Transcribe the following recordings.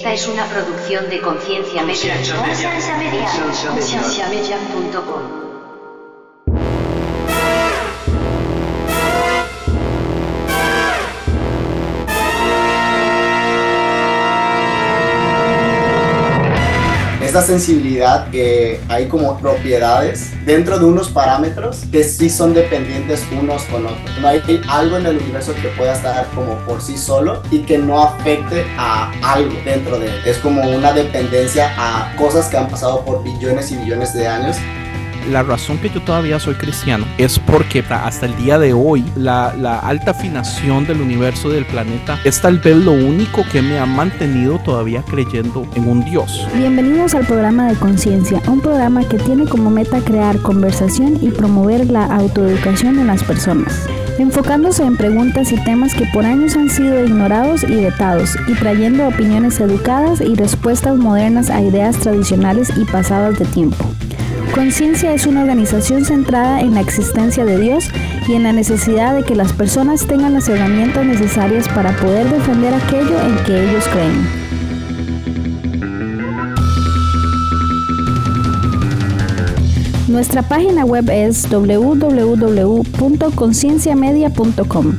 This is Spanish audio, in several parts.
Esta es una producción de Conciencia Media. Conciencia Media. Concienciamedia.com. esta sensibilidad que hay como propiedades dentro de unos parámetros que sí son dependientes unos con otros. No hay algo en el universo que pueda estar como por sí solo y que no afecte a algo dentro de él. Es como una dependencia a cosas que han pasado por billones y billones de años la razón que yo todavía soy cristiano es porque hasta el día de hoy la, alta afinación del universo del planeta es tal vez lo único que me ha mantenido todavía creyendo en un Dios. Bienvenidos al programa de Conciencia, un programa que tiene como meta crear conversación y promover la autoeducación en las personas enfocándose en preguntas y temas que por años han sido ignorados y vetados, y trayendo opiniones educadas y respuestas modernas a ideas tradicionales y pasadas de tiempo. Conciencia es una organización centrada en la existencia de Dios y en la necesidad de que las personas tengan las herramientas necesarias para poder defender aquello en que ellos creen. Nuestra página web es www.concienciamedia.com.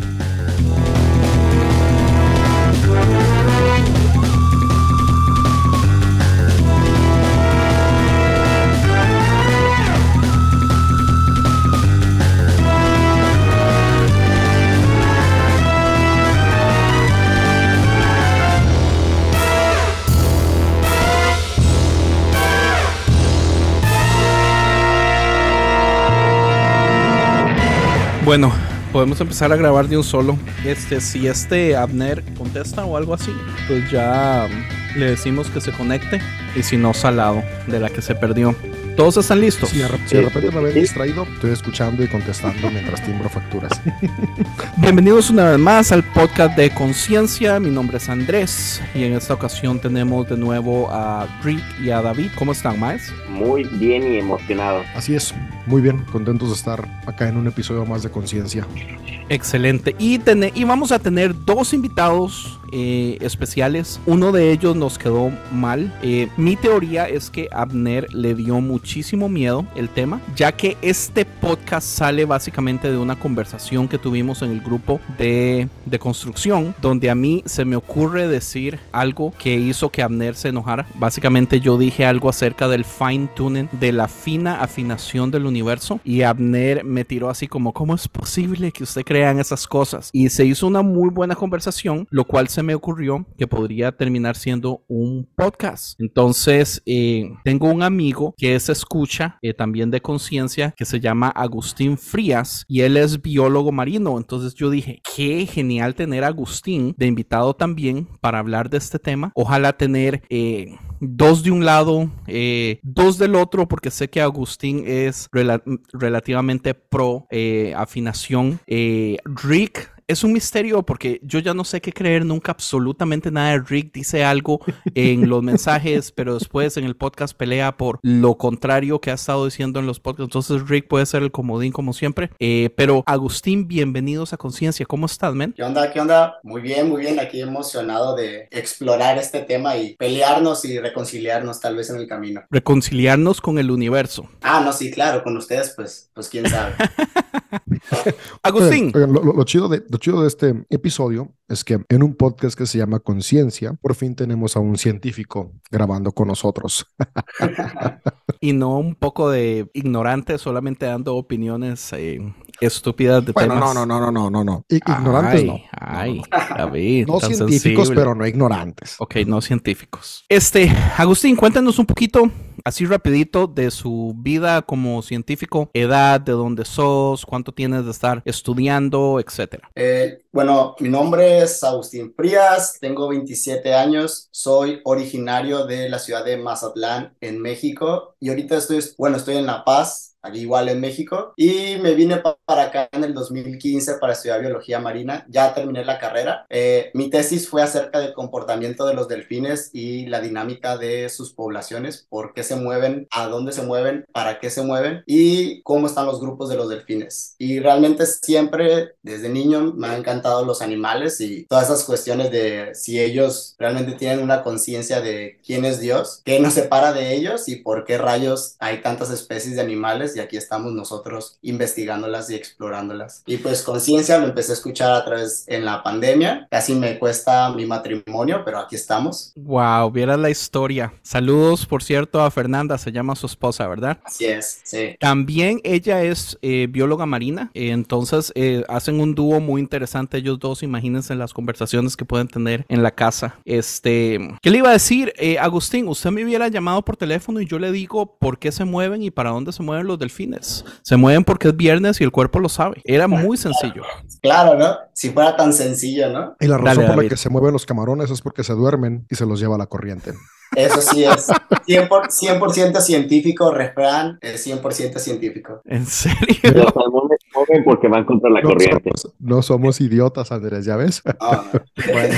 Bueno, podemos empezar a grabar de un solo. Este, si este Abner contesta o algo así, pues ya le decimos que se conecte. Y si no, salado de la que se perdió. ¿Todos están listos? Si, de repente me ven distraído, estoy escuchando y contestando mientras timbro facturas. Bienvenidos una vez más al podcast de Conciencia. Mi nombre es Andrés y en esta ocasión tenemos de nuevo a Rick y a David. ¿Cómo están, más? Muy bien y emocionado. Así es, muy bien, contentos de estar acá en un episodio más de Conciencia. Excelente. Y, y vamos a tener dos invitados eh, especiales. Uno de ellos nos quedó mal. Eh, mi teoría es que Abner le dio muchísimo miedo el tema, ya que este podcast sale básicamente de una conversación que tuvimos en el grupo de, de construcción, donde a mí se me ocurre decir algo que hizo que Abner se enojara. Básicamente yo dije algo acerca del fine tuning, de la fina afinación del universo, y Abner me tiró así como, ¿cómo es posible que usted crea en esas cosas? Y se hizo una muy buena conversación, lo cual se me ocurrió que podría terminar siendo un podcast. Entonces, eh, tengo un amigo que es escucha eh, también de conciencia que se llama Agustín Frías y él es biólogo marino. Entonces yo dije, qué genial tener a Agustín de invitado también para hablar de este tema. Ojalá tener... Eh, dos de un lado, dos del otro, porque sé que Agustín es relativamente pro afinación. Rick es un misterio porque yo ya no sé qué creer nunca absolutamente nada de Rick. Dice algo en los mensajes, pero después en el podcast pelea por lo contrario que ha estado diciendo en los podcasts. Entonces Rick puede ser el comodín como siempre. Eh, pero Agustín, bienvenidos a Conciencia. ¿Cómo estás, men? ¿Qué onda? ¿Qué onda? Muy bien, muy bien. Aquí emocionado de explorar este tema y pelearnos y reconciliarnos tal vez en el camino. Reconciliarnos con el universo. Ah, no, sí, claro, con ustedes, pues, pues quién sabe. Agustín. lo, chido de, chido de este episodio es que en un podcast que se llama Conciencia, por fin tenemos a un científico grabando con nosotros. y no un poco de ignorante solamente dando opiniones eh, estúpidas de bueno, temas. No, no, no, no, no, no. Ignorantes no. Ay, no, no científicos, pero no ignorantes. Ok, no científicos. Este, Agustín, cuéntanos un poquito así rapidito de su vida como científico, edad, de dónde sos, cuánto tienes de estar estudiando, etcétera. Eh, bueno, mi nombre es Agustín Frías, tengo 27 años, soy originario de la ciudad de Mazatlán, en México, y ahorita estoy, bueno, estoy en La Paz, aquí igual en México, y me vine para acá en el 2015 para estudiar biología marina. Ya terminé la carrera. Eh, mi tesis fue acerca del comportamiento de los delfines y la dinámica de sus poblaciones, por qué se mueven, a dónde se mueven, para qué se mueven y cómo están los grupos de los delfines. Y realmente siempre, desde niño, me han encantado los animales y todas esas cuestiones de si ellos realmente tienen una conciencia de quién es Dios, qué nos separa de ellos y por qué rayos hay tantas especies de animales y aquí estamos nosotros investigándolas y explorándolas. Y pues conciencia lo empecé a escuchar a través en la pandemia, casi me cuesta mi matrimonio, pero aquí estamos. Wow, vieras la historia. Saludos, por cierto, a Fernanda, se llama su esposa, ¿verdad? Así es, sí. También ella es eh, bióloga marina, eh, entonces eh, hacen un dúo muy interesante ellos dos, imagínense las conversaciones que pueden tener en la casa. Este, ¿qué le iba a decir? Agustín, usted me hubiera llamado por teléfono y yo le digo por qué se mueven y para dónde se mueven los delfines. Se mueven porque es viernes y el cuerpo lo sabe. Era muy sencillo. Claro, ¿no? Si fuera tan sencillo, ¿no? Y la razón por la que se mueven los camarones es porque se duermen y se los lleva la corriente. Eso sí es 100%, científico, refrán, es 100% científico. ¿En serio? Los salmones mueven porque van contra la corriente. no somos idiotas, Andrés, ¿ya ves? Ah, bueno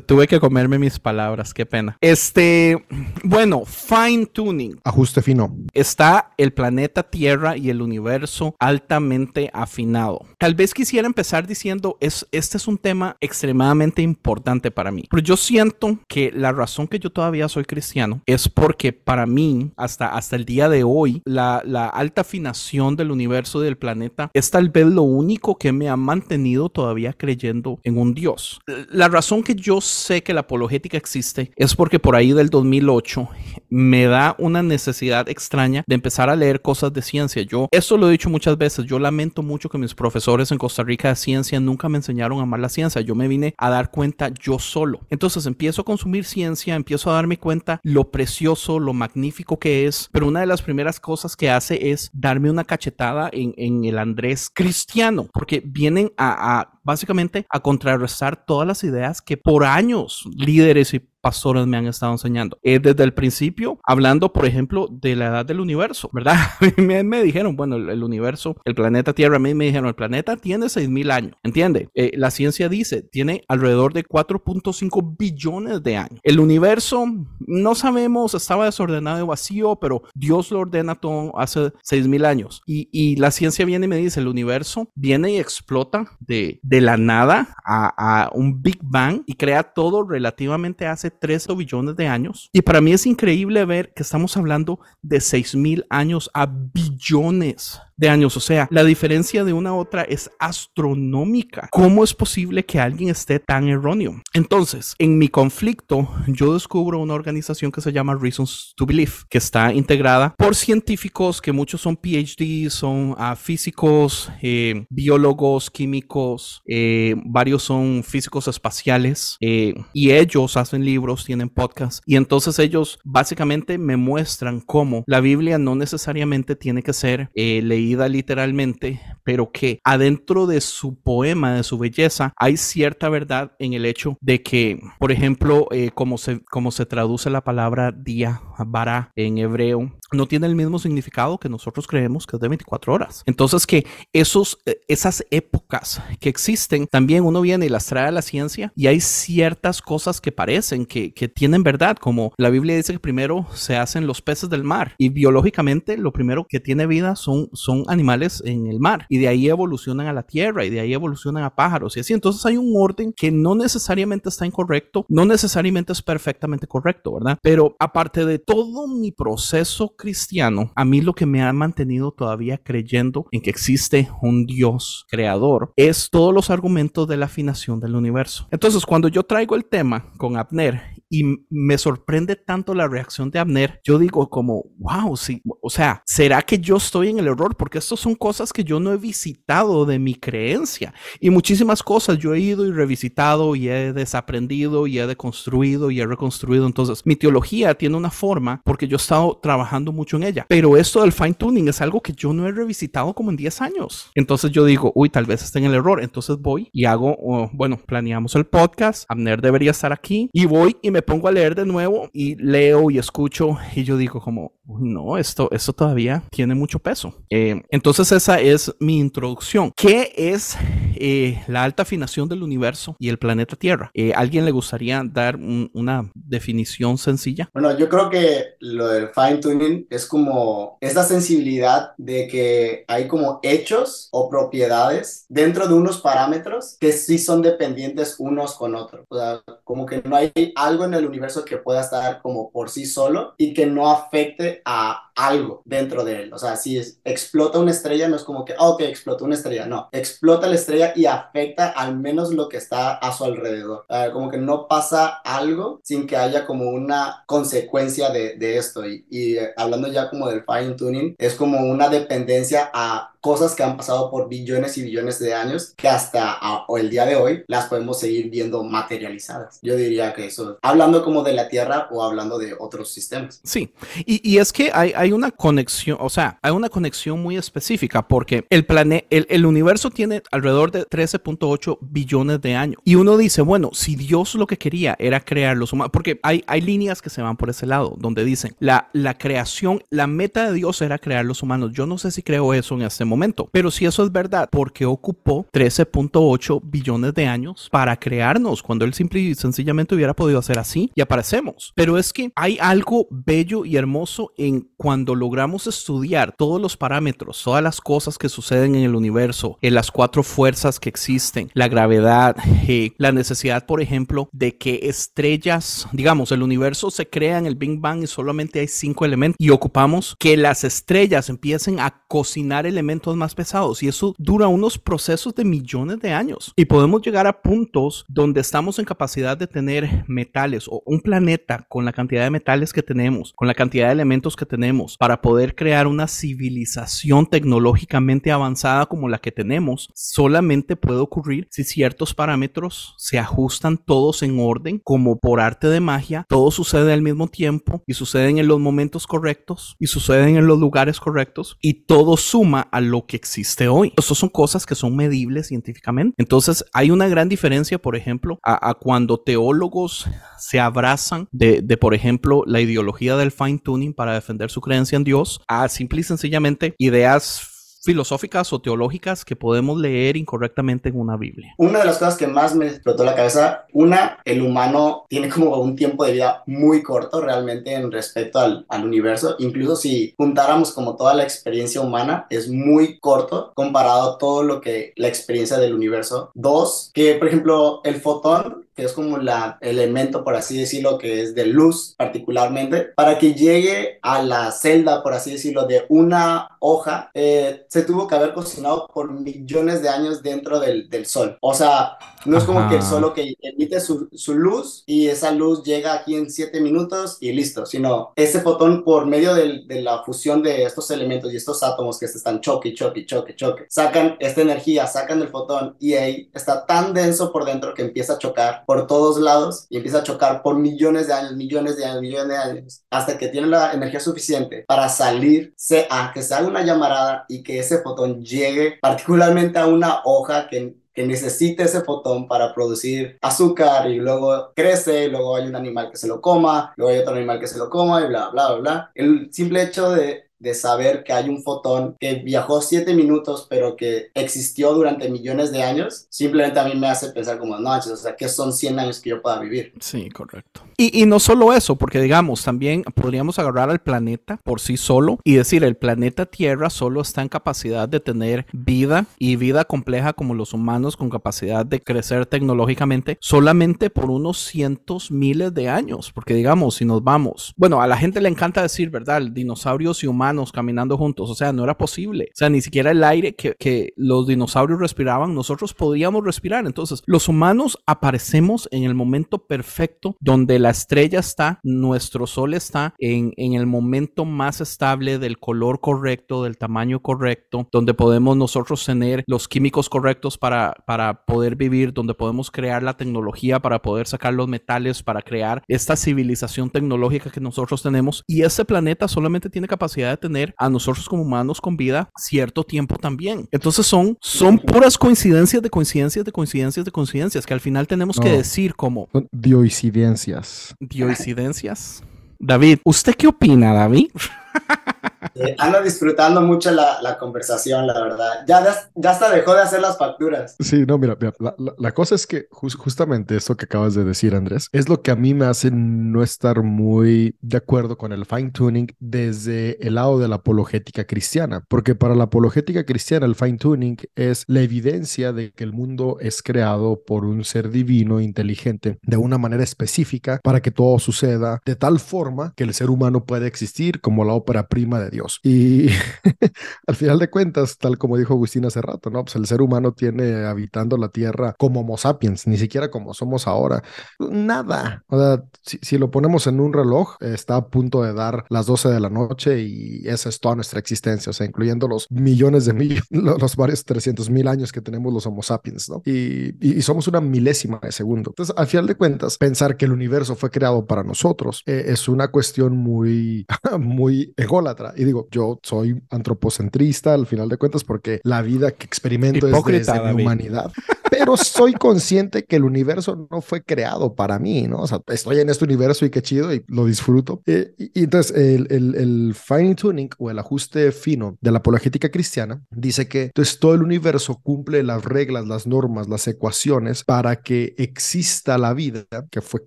tuve que comerme mis palabras, qué pena. Este, bueno, fine tuning. Ajuste fino. Está el planeta Tierra y el universo altamente afinado. Tal vez quisiera empezar diciendo, es, este es un tema extremadamente importante para mí. Pero yo siento que la razón que yo todavía soy cristiano es porque para mí, hasta, hasta el día de hoy, la, la alta afinación del universo del planeta es tal vez lo único que me ha mantenido todavía creyendo en un Dios. La razón que yo sé que la apologética existe es porque por ahí del 2008 me da una necesidad extraña de empezar a leer cosas de ciencia. Yo, eso lo he dicho muchas veces, yo lamento mucho que mis profesores en Costa Rica de ciencia nunca me enseñaron a amar la ciencia. Yo me vine a dar cuenta yo solo. Entonces empiezo a consumir ciencia, empiezo a darme cuenta lo precioso, lo magnífico que es, pero una de las primeras cosas que hace es darme una cachetada en, el Andrés cristiano, porque vienen a básicamente a contrarrestar todas las ideas que por años líderes y pastores me han estado enseñando. Eh, desde el principio, hablando, por ejemplo, de la edad del universo, ¿verdad? me, me, dijeron, bueno, el, universo, el planeta Tierra, a mí me dijeron, el planeta tiene 6.000 años, ¿entiende? Eh, la ciencia dice, tiene alrededor de 4.5 billones de años. El universo, no sabemos, estaba desordenado y vacío, pero Dios lo ordena todo hace 6.000 años. Y, y, la ciencia viene y me dice, el universo viene y explota de, de la nada a, a un Big Bang y crea todo relativamente hace 3 billones de años. Y para mí es increíble ver que estamos hablando de 6 mil años a billones de años. O sea, la diferencia de una a otra es astronómica. ¿Cómo es posible que alguien esté tan erróneo? Entonces, en mi conflicto, yo descubro una organización que se llama Reasons to Believe, que está integrada por científicos que muchos son PhD, son uh, físicos, eh, biólogos, químicos, eh, varios son físicos espaciales eh, y ellos hacen libros, tienen podcasts y entonces ellos básicamente me muestran cómo la Biblia no necesariamente tiene que ser leída literalmente, pero que adentro de su poema, de su belleza, hay cierta verdad en el hecho de que, por ejemplo, eh, como, se, como se traduce la palabra día, bara en hebreo, no tiene el mismo significado que nosotros creemos que es de 24 horas. Entonces que esos, eh, esas épocas que existen, también uno viene y las trae a la ciencia y hay ciertas cosas que parecen que, tienen verdad, como la Biblia dice que primero se hacen los peces del mar y biológicamente lo primero que tiene vida son, son animales en el mar y de ahí evolucionan a la tierra y de ahí evolucionan a pájaros y así. Entonces hay un orden que no necesariamente está incorrecto, no necesariamente es perfectamente correcto, ¿verdad? Pero aparte de todo mi proceso cristiano, a mí lo que me ha mantenido todavía creyendo en que existe un Dios creador es todos los argumentos de la afinación del universo. Entonces cuando yo traigo el tema con Abner y me sorprende tanto la reacción de Abner, yo digo como, wow, sí, o sea, ¿será que yo estoy en el error? Porque estas son cosas que yo no he visitado de mi creencia y muchísimas cosas yo he ido y revisitado y he desaprendido y he deconstruido y he reconstruido. Entonces, mi teología tiene una forma porque yo he estado trabajando mucho en ella, pero esto del fine tuning es algo que yo no he revisitado como en 10 años. Entonces yo digo, uy, tal vez esté en el error. Entonces voy y hago, oh, bueno, planeamos el podcast, Abner debería estar aquí y voy y me pongo a leer de nuevo y leo y escucho y yo digo como, no, esto, eso todavía tiene mucho peso. Eh, entonces esa es mi introducción. ¿Qué es eh, la alta afinación del universo y el planeta Tierra? Eh, ¿Alguien le gustaría dar una definición sencilla? Bueno, yo creo que lo del fine tuning es como esta sensibilidad de que hay como hechos o propiedades dentro de unos parámetros que sí son dependientes unos con otros. O sea, como que no hay algo en el universo que pueda estar como por sí solo y que no afecte a algo dentro de él. O sea, si explota una estrella, no es como que, oh, ok, explotó una estrella. No, explota la estrella y afecta al menos lo que está a su alrededor. como que no pasa algo sin que haya como una consecuencia de, esto. Y, y eh, hablando ya como del fine tuning, es como una dependencia a cosas que han pasado por billones y billones de años que hasta o el día de hoy las podemos seguir viendo materializadas. Yo diría que eso, hablando como de la Tierra o hablando de otros sistemas. Sí, y, y es que hay, hay, una conexión, o sea, hay una conexión muy específica porque el, planeta, el, el universo tiene alrededor de 13.8 billones de años. Y uno dice, bueno, si Dios lo que quería era crear los humanos, porque hay, hay líneas que se van por ese lado, donde dicen, la, la creación, la meta de Dios era crear los humanos. Yo no sé si creo eso en este momento momento. Pero si eso es verdad, ¿por qué ocupó 13.8 billones de años para crearnos cuando él simple y sencillamente hubiera podido hacer así y aparecemos? Pero es que hay algo bello y hermoso en cuando logramos estudiar todos los parámetros, todas las cosas que suceden en el universo, en las cuatro fuerzas que existen, la gravedad, eh, la necesidad, por ejemplo, de que estrellas, digamos, el universo se crea en el Big Bang y solamente hay cinco elementos y ocupamos que las estrellas empiecen a cocinar elementos más pesados y eso dura unos procesos de millones de años. Y podemos llegar a puntos donde estamos en capacidad de tener metales o un planeta con la cantidad de metales que tenemos, con la cantidad de elementos que tenemos para poder crear una civilización tecnológicamente avanzada como la que tenemos, solamente puede ocurrir si ciertos parámetros se ajustan todos en orden, como por arte de magia, todo sucede al mismo tiempo y suceden en los momentos correctos y suceden en los lugares correctos y todo suma al lo que existe hoy. Estas son cosas que son medibles científicamente. Entonces hay una gran diferencia, por ejemplo, a, cuando teólogos se abrazan de, de, por ejemplo, la ideología del fine tuning para defender su creencia en Dios, a simple y sencillamente ideas filosóficas o teológicas que podemos leer incorrectamente en una Biblia? Una de las cosas que más me explotó la cabeza, una, el humano tiene como un tiempo de vida muy corto realmente en respecto al, al universo, incluso si juntáramos como toda la experiencia humana, es muy corto comparado a todo lo que la experiencia del universo. Dos, que por ejemplo el fotón es como el elemento, por así decirlo, que es de luz particularmente, para que llegue a la celda, por así decirlo, de una hoja, eh, se tuvo que haber cocinado por millones de años dentro del, del sol. O sea, no es como que el sol que emite su, su, luz y esa luz llega aquí en siete minutos y listo, sino ese fotón por medio de la fusión de estos elementos y estos átomos que se están choque, choque, choque, choque, sacan esta energía, sacan el fotón y ahí está tan denso por dentro que empieza a chocar por todos lados y empieza a chocar por millones de años, millones de años, millones de años, hasta que tiene la energía suficiente para salir, a que se haga una llamarada y que ese fotón llegue particularmente a una hoja que que ese fotón para producir azúcar y luego crece, y luego hay un animal que se lo coma, luego hay otro animal que se lo coma y bla, bla, bla, bla. El simple hecho de de saber que hay un fotón que viajó siete minutos, pero que existió durante millones de años, simplemente a mí me hace pensar como, no, o sea, que son 100 años que yo pueda vivir. Sí, correcto. Y, y, no solo eso, porque digamos, también podríamos agarrar al planeta por sí solo y decir, el planeta Tierra solo está en capacidad de tener vida y vida compleja como los humanos con capacidad de crecer tecnológicamente solamente por unos cientos miles de años, porque digamos, si nos vamos, bueno, a la gente le encanta decir, ¿verdad? Dinosaurios y humanos caminando juntos. O sea, no era posible. O sea, ni siquiera el aire que, que los dinosaurios respiraban, nosotros podíamos respirar. Entonces, los humanos aparecemos en el momento perfecto donde la estrella está, nuestro sol está en, en el momento más estable del color correcto, del tamaño correcto, donde podemos nosotros tener los químicos correctos para, para poder vivir, donde podemos crear la tecnología para poder sacar los metales, para crear esta civilización tecnológica que nosotros tenemos. Y ese planeta solamente tiene capacidad tener a nosotros como humanos con vida cierto tiempo también. Entonces son, son puras coincidencias de coincidencias de coincidencias de coincidencias que al final tenemos que decir como... Dioincidencias. Dioincidencias. David, ¿usted qué opina, David? Eh, ando disfrutando mucho la, la, conversación, la verdad. Ya, ya hasta dejó de hacer las facturas. Sí, no, mira, mira la, la, cosa es que justamente esto que acabas de decir, Andrés, es lo que a mí me hace no estar muy de acuerdo con el fine tuning desde el lado de la apologética cristiana, porque para la apologética cristiana el fine tuning es la evidencia de que el mundo es creado por un ser divino inteligente de una manera específica para que todo suceda de tal forma que el ser humano puede existir como la ópera prima de Dios. Y al final de cuentas, tal como dijo Agustín hace rato, ¿no? Pues el ser humano tiene habitando la tierra como Homo sapiens, ni siquiera como somos ahora. Nada. O sea, si, si lo ponemos en un reloj, está a punto de dar las 12 de la noche y esa es toda nuestra existencia, o sea, incluyendo los millones de millones, los varios 300 mil años que tenemos los Homo sapiens, ¿no? Y, y, somos una milésima de segundo. Entonces, al final de cuentas, pensar que el universo fue creado para nosotros eh, es una cuestión muy, muy ególatra. Y digo, yo soy antropocentrista al final de cuentas porque la vida que experimento es desde la humanidad. Pero soy consciente que el universo no fue creado para mí, ¿no? O sea, estoy en este universo y qué chido y lo disfruto. Eh, y, entonces, el, el, el fine tuning o el ajuste fino de la apologética cristiana dice que entonces todo el universo cumple las reglas, las normas, las ecuaciones para que exista la vida que fue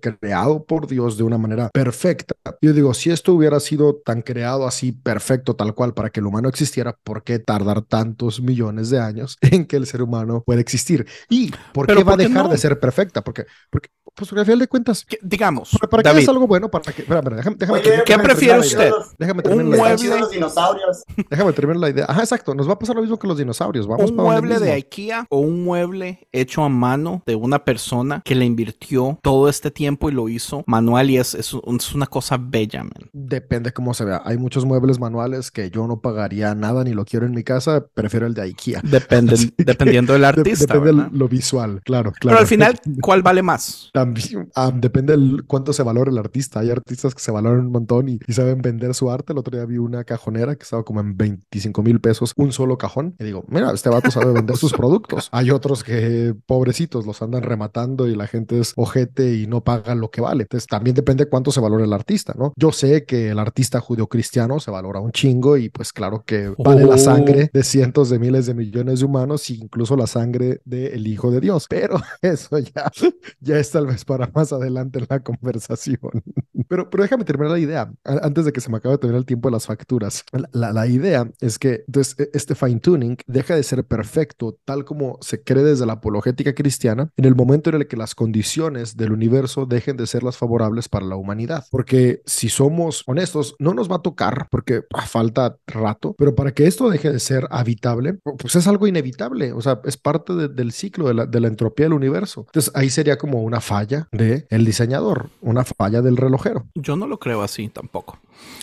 creado por Dios de una manera perfecta. Yo digo, si esto hubiera sido tan creado así perfecto, tal cual, para que el humano existiera, ¿por qué tardar tantos millones de años en que el ser humano pueda existir? ¿Y por qué va a dejar de ser perfecta? Porque, porque pues al final de cuentas, digamos, ¿para qué es algo bueno? ¿Para qué? Espera, espera, déjame, déjame, ¿Qué prefiere usted? Déjame terminar un mueble los dinosaurios. Déjame terminar la idea. Ajá, exacto, nos va a pasar lo mismo que los dinosaurios. Vamos un mueble de IKEA o un mueble hecho a mano de una persona que le invirtió todo este tiempo y lo hizo manual y es, es, una cosa bella, man. Depende cómo se vea. Hay muchos muebles manuales que yo no pagaría nada ni lo quiero en mi casa, prefiero el de IKEA. Depende, dependiendo del artista. depende de lo visual, claro, claro. Pero al final, ¿cuál vale más? Depende de cuánto se valora el artista. Hay artistas que se valoran un montón y, saben vender su arte. El otro día vi una cajonera que estaba como en 25 mil pesos un solo cajón. Y digo, mira, este vato sabe vender sus productos. Hay otros que, pobrecitos, los andan rematando y la gente es ojete y no pagan lo que vale. Entonces también depende cuánto se valora el artista, ¿no? Yo sé que el artista judio-cristiano se valora un chingo y pues claro que vale la oh. sangre de cientos de miles de millones de humanos e incluso la sangre del Hijo de Dios. Pero eso ya, ya es tal vez para más adelante en la conversación. Pero, pero déjame terminar la idea, antes de que se me acabe de terminar el tiempo de las facturas. La, la, idea es que entonces, e, este fine tuning deja de ser perfecto tal como se cree desde la apologética cristiana en el momento en el que las condiciones del universo dejen de ser las favorables para la humanidad. Porque si somos honestos, no nos va a tocar porque ah, falta rato, pero para que esto deje de ser habitable, pues es algo inevitable, o sea, es parte del ciclo de la, de la entropía del universo. Entonces ahí sería como una falla de el diseñador, una falla del relojero. Yo no lo creo así tampoco.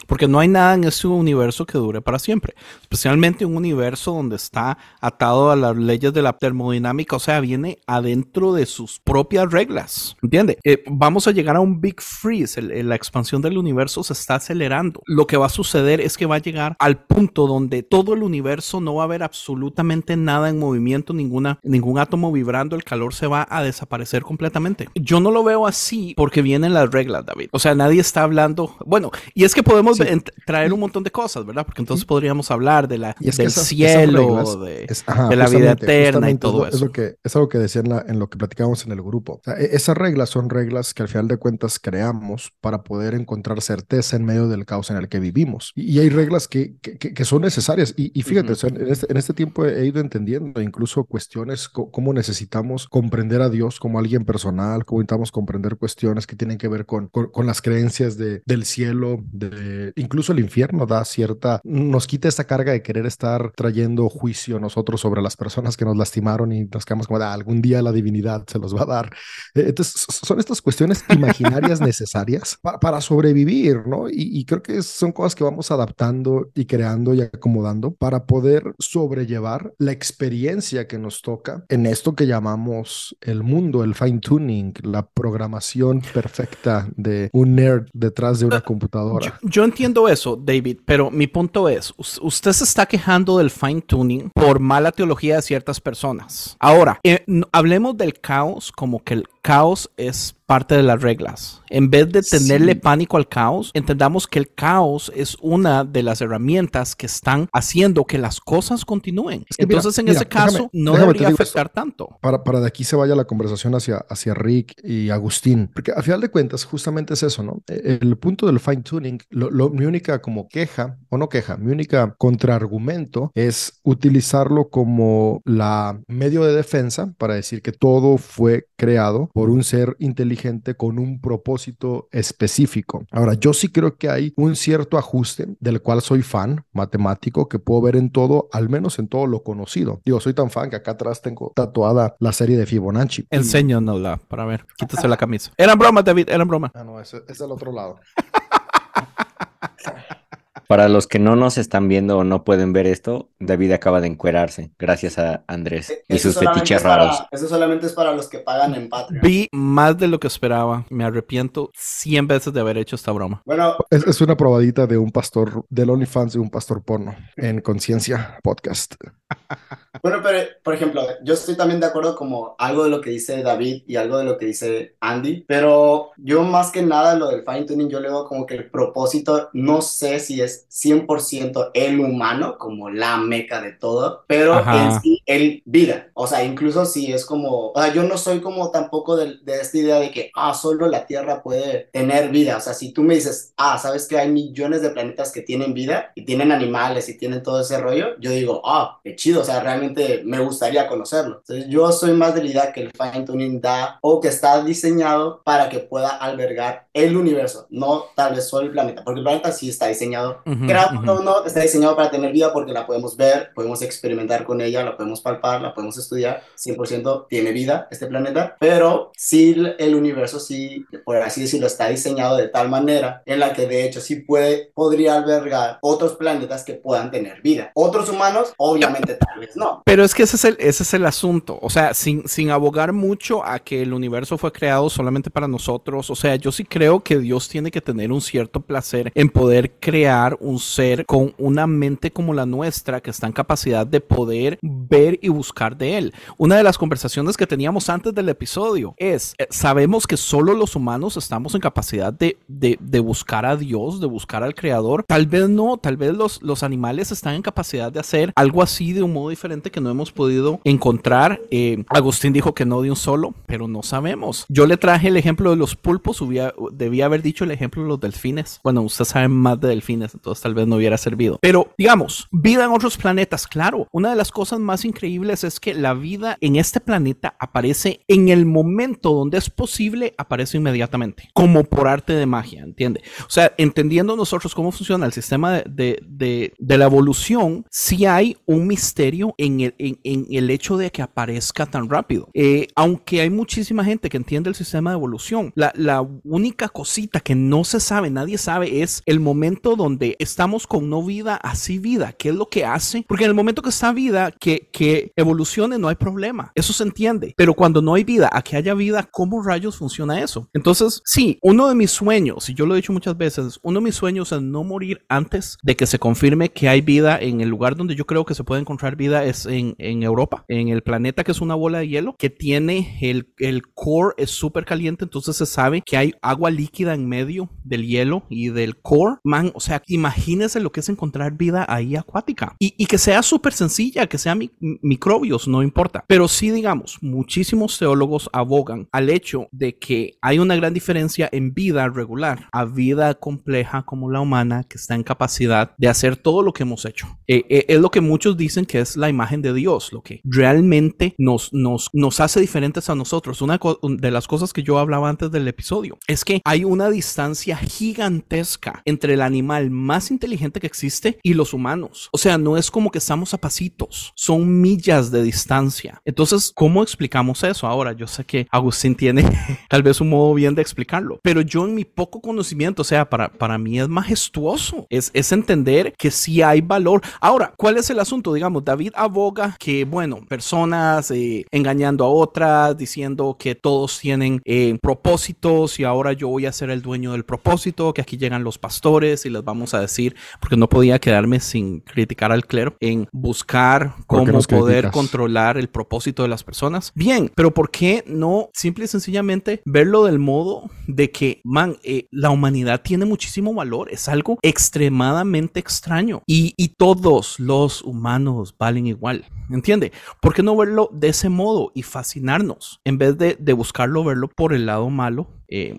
Porque no hay nada en ese universo que dure para siempre. Especialmente un universo donde está atado a las leyes de la termodinámica. O sea, viene adentro de sus propias reglas. ¿Entiende? Eh, vamos a llegar a un big freeze. la expansión del universo se está acelerando. Lo que va a suceder es que va a llegar al punto donde todo el universo no va a haber absolutamente nada en movimiento, ninguna, ningún átomo vibrando. El calor se va a desaparecer completamente. Yo no lo veo así porque vienen las reglas, David. O sea, nadie está hablando. Bueno, y es que podemos traer un montón de cosas, ¿verdad? Porque entonces podríamos hablar de la, del cielo, de, la vida eterna y todo eso. Es, lo que, es algo que decían en, lo que platicábamos en el grupo. E, esas reglas son reglas que al final de cuentas creamos para poder encontrar certeza en medio del caos en el que vivimos. Y, hay reglas que, que, son necesarias. Y, fíjate, este, en, este, tiempo he ido entendiendo incluso cuestiones cómo necesitamos comprender a Dios como alguien personal, cómo necesitamos comprender cuestiones que tienen que ver con, con, las creencias de, del cielo, de, incluso el infierno da cierta, nos quita esa carga de querer estar trayendo juicio nosotros sobre las personas que nos lastimaron y nos quedamos como, ah, algún día la divinidad se los va a dar. Eh, entonces, son estas cuestiones imaginarias necesarias para sobrevivir, ¿no? Y, y creo que son cosas que vamos adaptando y creando y acomodando para poder sobrellevar la experiencia que nos toca en esto que llamamos el mundo, el fine tuning, la programación perfecta de un nerd detrás de una computadora. Yo, entiendo eso, David, pero mi punto es, usted se está quejando del fine tuning por mala teología de ciertas personas. Ahora, eh, hablemos del caos como que el caos es parte de las reglas. En vez de tenerle pánico al caos, entendamos que el caos es una de las herramientas que están haciendo que las cosas continúen. Entonces, en ese caso, no debería afectar tanto. Para, para de aquí se vaya la conversación hacia, hacia Rick y Agustín, porque a final de cuentas, justamente es eso, ¿no? E, el, punto del fine tuning, lo, mi única como queja, o no queja, mi única contraargumento es utilizarlo como la medio de defensa para decir que todo fue creado por un ser inteligente con un propósito específico. Ahora, yo sí creo que hay un cierto ajuste del cual soy fan matemático que puedo ver en todo, al menos en todo lo conocido. Digo, soy tan fan que acá atrás tengo tatuada la serie de Fibonacci. Enséñanosla para ver. Quítase la camisa. Eran bromas, David, eran bromas. Ah, no, ese es el otro lado. Para los que no nos están viendo o no pueden ver esto, David acaba de encuerarse, gracias a Andrés e-, y sus fetiches raros. Eso solamente es para los que pagan en Patreon. Vi más de lo que esperaba. Me arrepiento 100 veces de haber hecho esta broma. Bueno, es, es una probadita de un pastor, del OnlyFans de un pastor porno en Conciencia Podcast. Bueno, pero por ejemplo, yo estoy también de acuerdo como algo de lo que dice David y algo de lo que dice Andy, pero yo más que nada lo del fine tuning, yo le veo como que el propósito, no sé si es 100% el humano, como la meca de todo, pero en sí el vida, o sea, incluso si es como, o sea, yo no soy como tampoco de, de esta idea de que, ah, solo la Tierra puede tener vida, o sea, si tú me dices, ah, sabes que hay millones de planetas que tienen vida y tienen animales y tienen todo ese rollo, yo digo, ah, qué chido, o sea, realmente me gustaría conocerlo. Entonces, yo soy más de la idea que el fine tuning da o que está diseñado para que pueda albergar el universo, no tal vez solo el planeta, porque el planeta sí está diseñado. Uh no, está diseñado para tener vida porque la podemos ver, podemos experimentar con ella, la podemos palpar, la podemos estudiar. 100% tiene vida este planeta, pero sí el universo sí, por así decirlo, está diseñado de tal manera en la que de hecho sí puede, podría albergar otros planetas que puedan tener vida. Otros humanos, obviamente tal vez no. Pero es que ese es el, ese es el asunto. O sea, sin, sin abogar mucho a que el universo fue creado solamente para nosotros. O sea, yo sí creo que Dios tiene que tener un cierto placer en poder crear un ser con una mente como la nuestra que está en capacidad de poder ver y buscar de él. Una de las conversaciones que teníamos antes del episodio es, eh, sabemos que solo los humanos estamos en capacidad de, de, buscar a Dios, de buscar al creador. Tal vez no, tal vez los, los animales están en capacidad de hacer algo así de un modo diferente que no hemos podido encontrar. Eh, Agustín dijo que no de un solo, pero no sabemos. Yo le traje el ejemplo de los pulpos, debía haber dicho el ejemplo de los delfines. Bueno, usted sabe más de delfines, entonces tal vez no hubiera servido. Pero digamos, vida en otros planetas, claro. Una de las cosas más increíbles es que la vida en este planeta aparece en el momento donde es posible, aparece inmediatamente, como por arte de magia, ¿entiende? O sea, entendiendo nosotros cómo funciona el sistema de, de, de la evolución, sí hay un misterio en el, en, el hecho de que aparezca tan rápido. Eh, aunque hay muchísima gente que entiende el sistema de evolución, la, la, única cosita que no se sabe, nadie sabe, es el momento donde estamos con no vida, así vida. ¿Qué es lo que hace? Porque en el momento que está vida, que, que evolucione, no hay problema. Eso se entiende. Pero cuando no hay vida, a que haya vida, ¿cómo rayos funciona eso? Entonces, sí, uno de mis sueños, y yo lo he dicho muchas veces, uno de mis sueños es no morir antes de que se confirme que hay vida en el lugar donde yo creo que se puede encontrar vida es en, en Europa, en el planeta que es una bola de hielo, que tiene el, el core es súper caliente, entonces se sabe que hay agua líquida en medio del hielo y del core. Man, o sea, imagínese lo que es encontrar vida ahí acuática y, y que sea súper sencilla, que sea microbios, no importa. Pero sí, digamos, muchísimos teólogos abogan al hecho de que hay una gran diferencia en vida regular a vida compleja como la humana que está en capacidad de hacer todo lo que hemos hecho. Eh, eh, es lo que muchos dicen que es la imagen de Dios, lo que realmente nos, nos, nos hace diferentes a nosotros. Una de las cosas que yo hablaba antes del episodio es que hay una distancia gigantesca entre el animal más inteligente que existe y los humanos. O sea, no es como que estamos a pasitos, son millas de distancia. Entonces, ¿cómo explicamos eso? Ahora, yo sé que Agustín tiene tal vez un modo bien de explicarlo, pero yo en mi poco conocimiento, o sea, para, para mí es majestuoso, es, es entender que sí hay valor. Ahora, ¿cuál es el asunto? Digamos, David aboga que, bueno, personas eh, engañando a otras, diciendo que todos tienen eh, propósitos y ahora yo voy a ser el dueño del propósito, que aquí llegan los pastores y les vamos a decir, porque no podía quedarme sin criticar al, clero en buscar cómo poder controlar el propósito de las personas. Bien, pero ¿por qué no simple y sencillamente verlo del modo de que, man, eh, la humanidad tiene muchísimo valor, es algo extremadamente extraño y, y todos los humanos valen igual, ¿entiende? ¿Por qué no verlo de ese modo y fascinarnos en vez de, de buscarlo, verlo por el lado malo? Eh,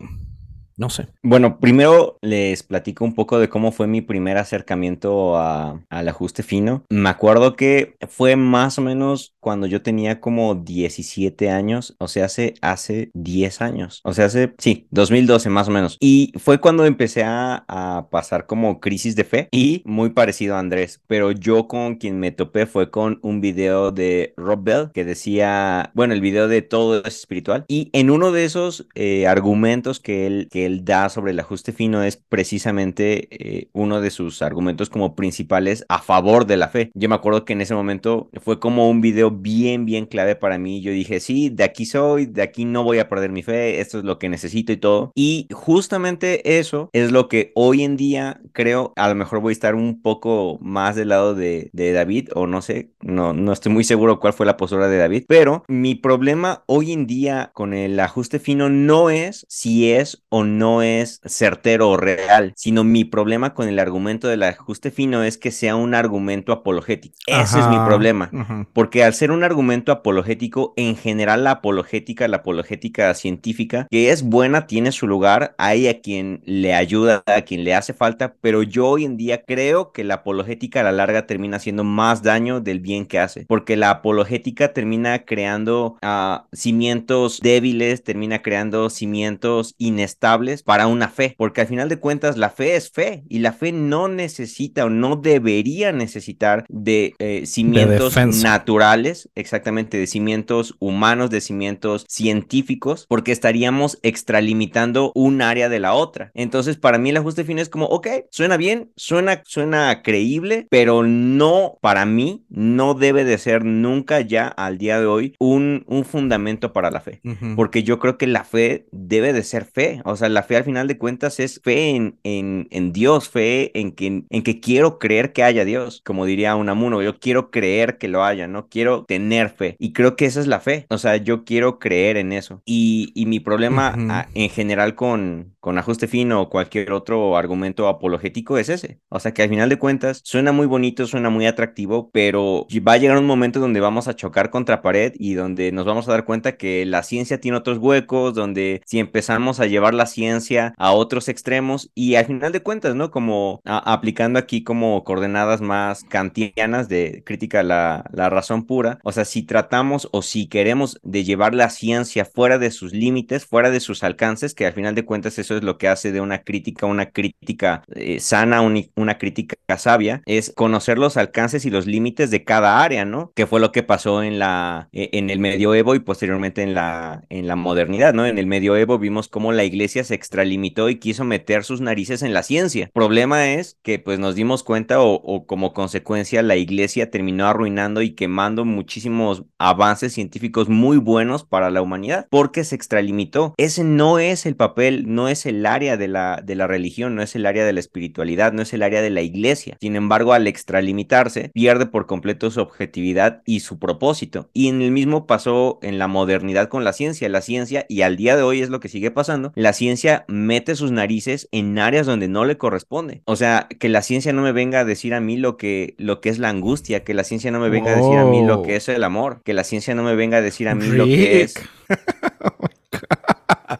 no sé. Bueno, primero les platico un poco de cómo fue mi primer acercamiento al ajuste fino. Me acuerdo que fue más o menos cuando yo tenía como 17 años, o sea, hace, hace 10 años, o sea, hace, sí, 2012 más o menos. Y fue cuando empecé a, pasar como crisis de fe y muy parecido a Andrés, pero yo con quien me topé fue con un video de Rob Bell que decía, bueno, el video de todo es espiritual y en uno de esos eh, argumentos que él, que él da sobre el ajuste fino es precisamente eh, uno de sus argumentos como principales a favor de la fe. Yo me acuerdo que en ese momento fue como un video bien, bien clave para mí. Yo dije, sí, de aquí soy, de aquí no voy a perder mi fe, esto es lo que necesito y todo. Y justamente eso es lo que hoy en día creo, a lo mejor voy a estar un poco más del lado de, de David, o no sé, no, no estoy muy seguro cuál fue la postura de David, pero mi problema hoy en día con el ajuste fino no es si es o no es certero o real, sino mi problema con el argumento del ajuste fino es que sea un argumento apologético. Ese es mi problema, porque al ser un argumento apologético, en general la apologética, la apologética científica, que es buena, tiene su lugar, hay a quien le ayuda, a quien le hace falta, pero yo hoy en día creo que la apologética a la larga termina haciendo más daño del bien que hace, porque la apologética termina creando uh, cimientos débiles, termina creando cimientos inestables para una fe, porque al final de cuentas la fe es fe y la fe no necesita o no debería necesitar de eh, cimientos naturales, exactamente, de cimientos humanos, de cimientos científicos, porque estaríamos extralimitando un área de la otra. Entonces, para mí el ajuste fino es como, ok, suena bien, suena, suena creíble, pero no, para mí, no debe de ser nunca ya al día de hoy un, un fundamento para la fe, porque yo creo que la fe debe de ser fe, o sea, la fe al final de cuentas es fe en, en, en Dios, fe en que, en que quiero creer que haya Dios, como diría Unamuno, yo quiero creer que lo haya, no quiero tener fe. Y creo que esa es la fe, o sea, yo quiero creer en eso. Y, y mi problema en general con, con ajuste fino o cualquier otro argumento apologético es ese. O sea, que al final de cuentas suena muy bonito, suena muy atractivo, pero va a llegar un momento donde vamos a chocar contra pared y donde nos vamos a dar cuenta que la ciencia tiene otros huecos, donde si empezamos a llevar la ciencia a otros extremos y al final de cuentas, ¿no? Como aplicando aquí como coordenadas más kantianas de crítica a la, la razón pura, o sea, si tratamos o si queremos de llevar la ciencia fuera de sus límites, fuera de sus alcances, que al final de cuentas eso es lo que hace de una crítica una crítica eh, sana, una crítica sabia, es conocer los alcances y los límites de cada área, ¿no? Que fue lo que pasó en la e, en el medioevo y posteriormente en la en la modernidad, ¿no? En el medioevo vimos cómo la iglesia se extralimitó y quiso meter sus narices en la ciencia. Problema es que pues nos dimos cuenta o, como consecuencia la iglesia terminó arruinando y quemando muchísimos avances científicos muy buenos para la humanidad porque se extralimitó. Ese no es el papel, no es el área de la, de la religión, no es el área de la espiritualidad, no es el área de la iglesia. Sin embargo, al extralimitarse, pierde por completo su objetividad y su propósito. Y en el mismo pasó en la modernidad con la ciencia. La ciencia, y al día de hoy es lo que sigue pasando, la ciencia mete sus narices en áreas donde no le corresponde. O sea, que la ciencia no me venga a decir a mí lo que, lo que es la angustia, que la ciencia no me venga a decir a mí lo que es el amor, que la ciencia no me venga a decir a mí lo que es...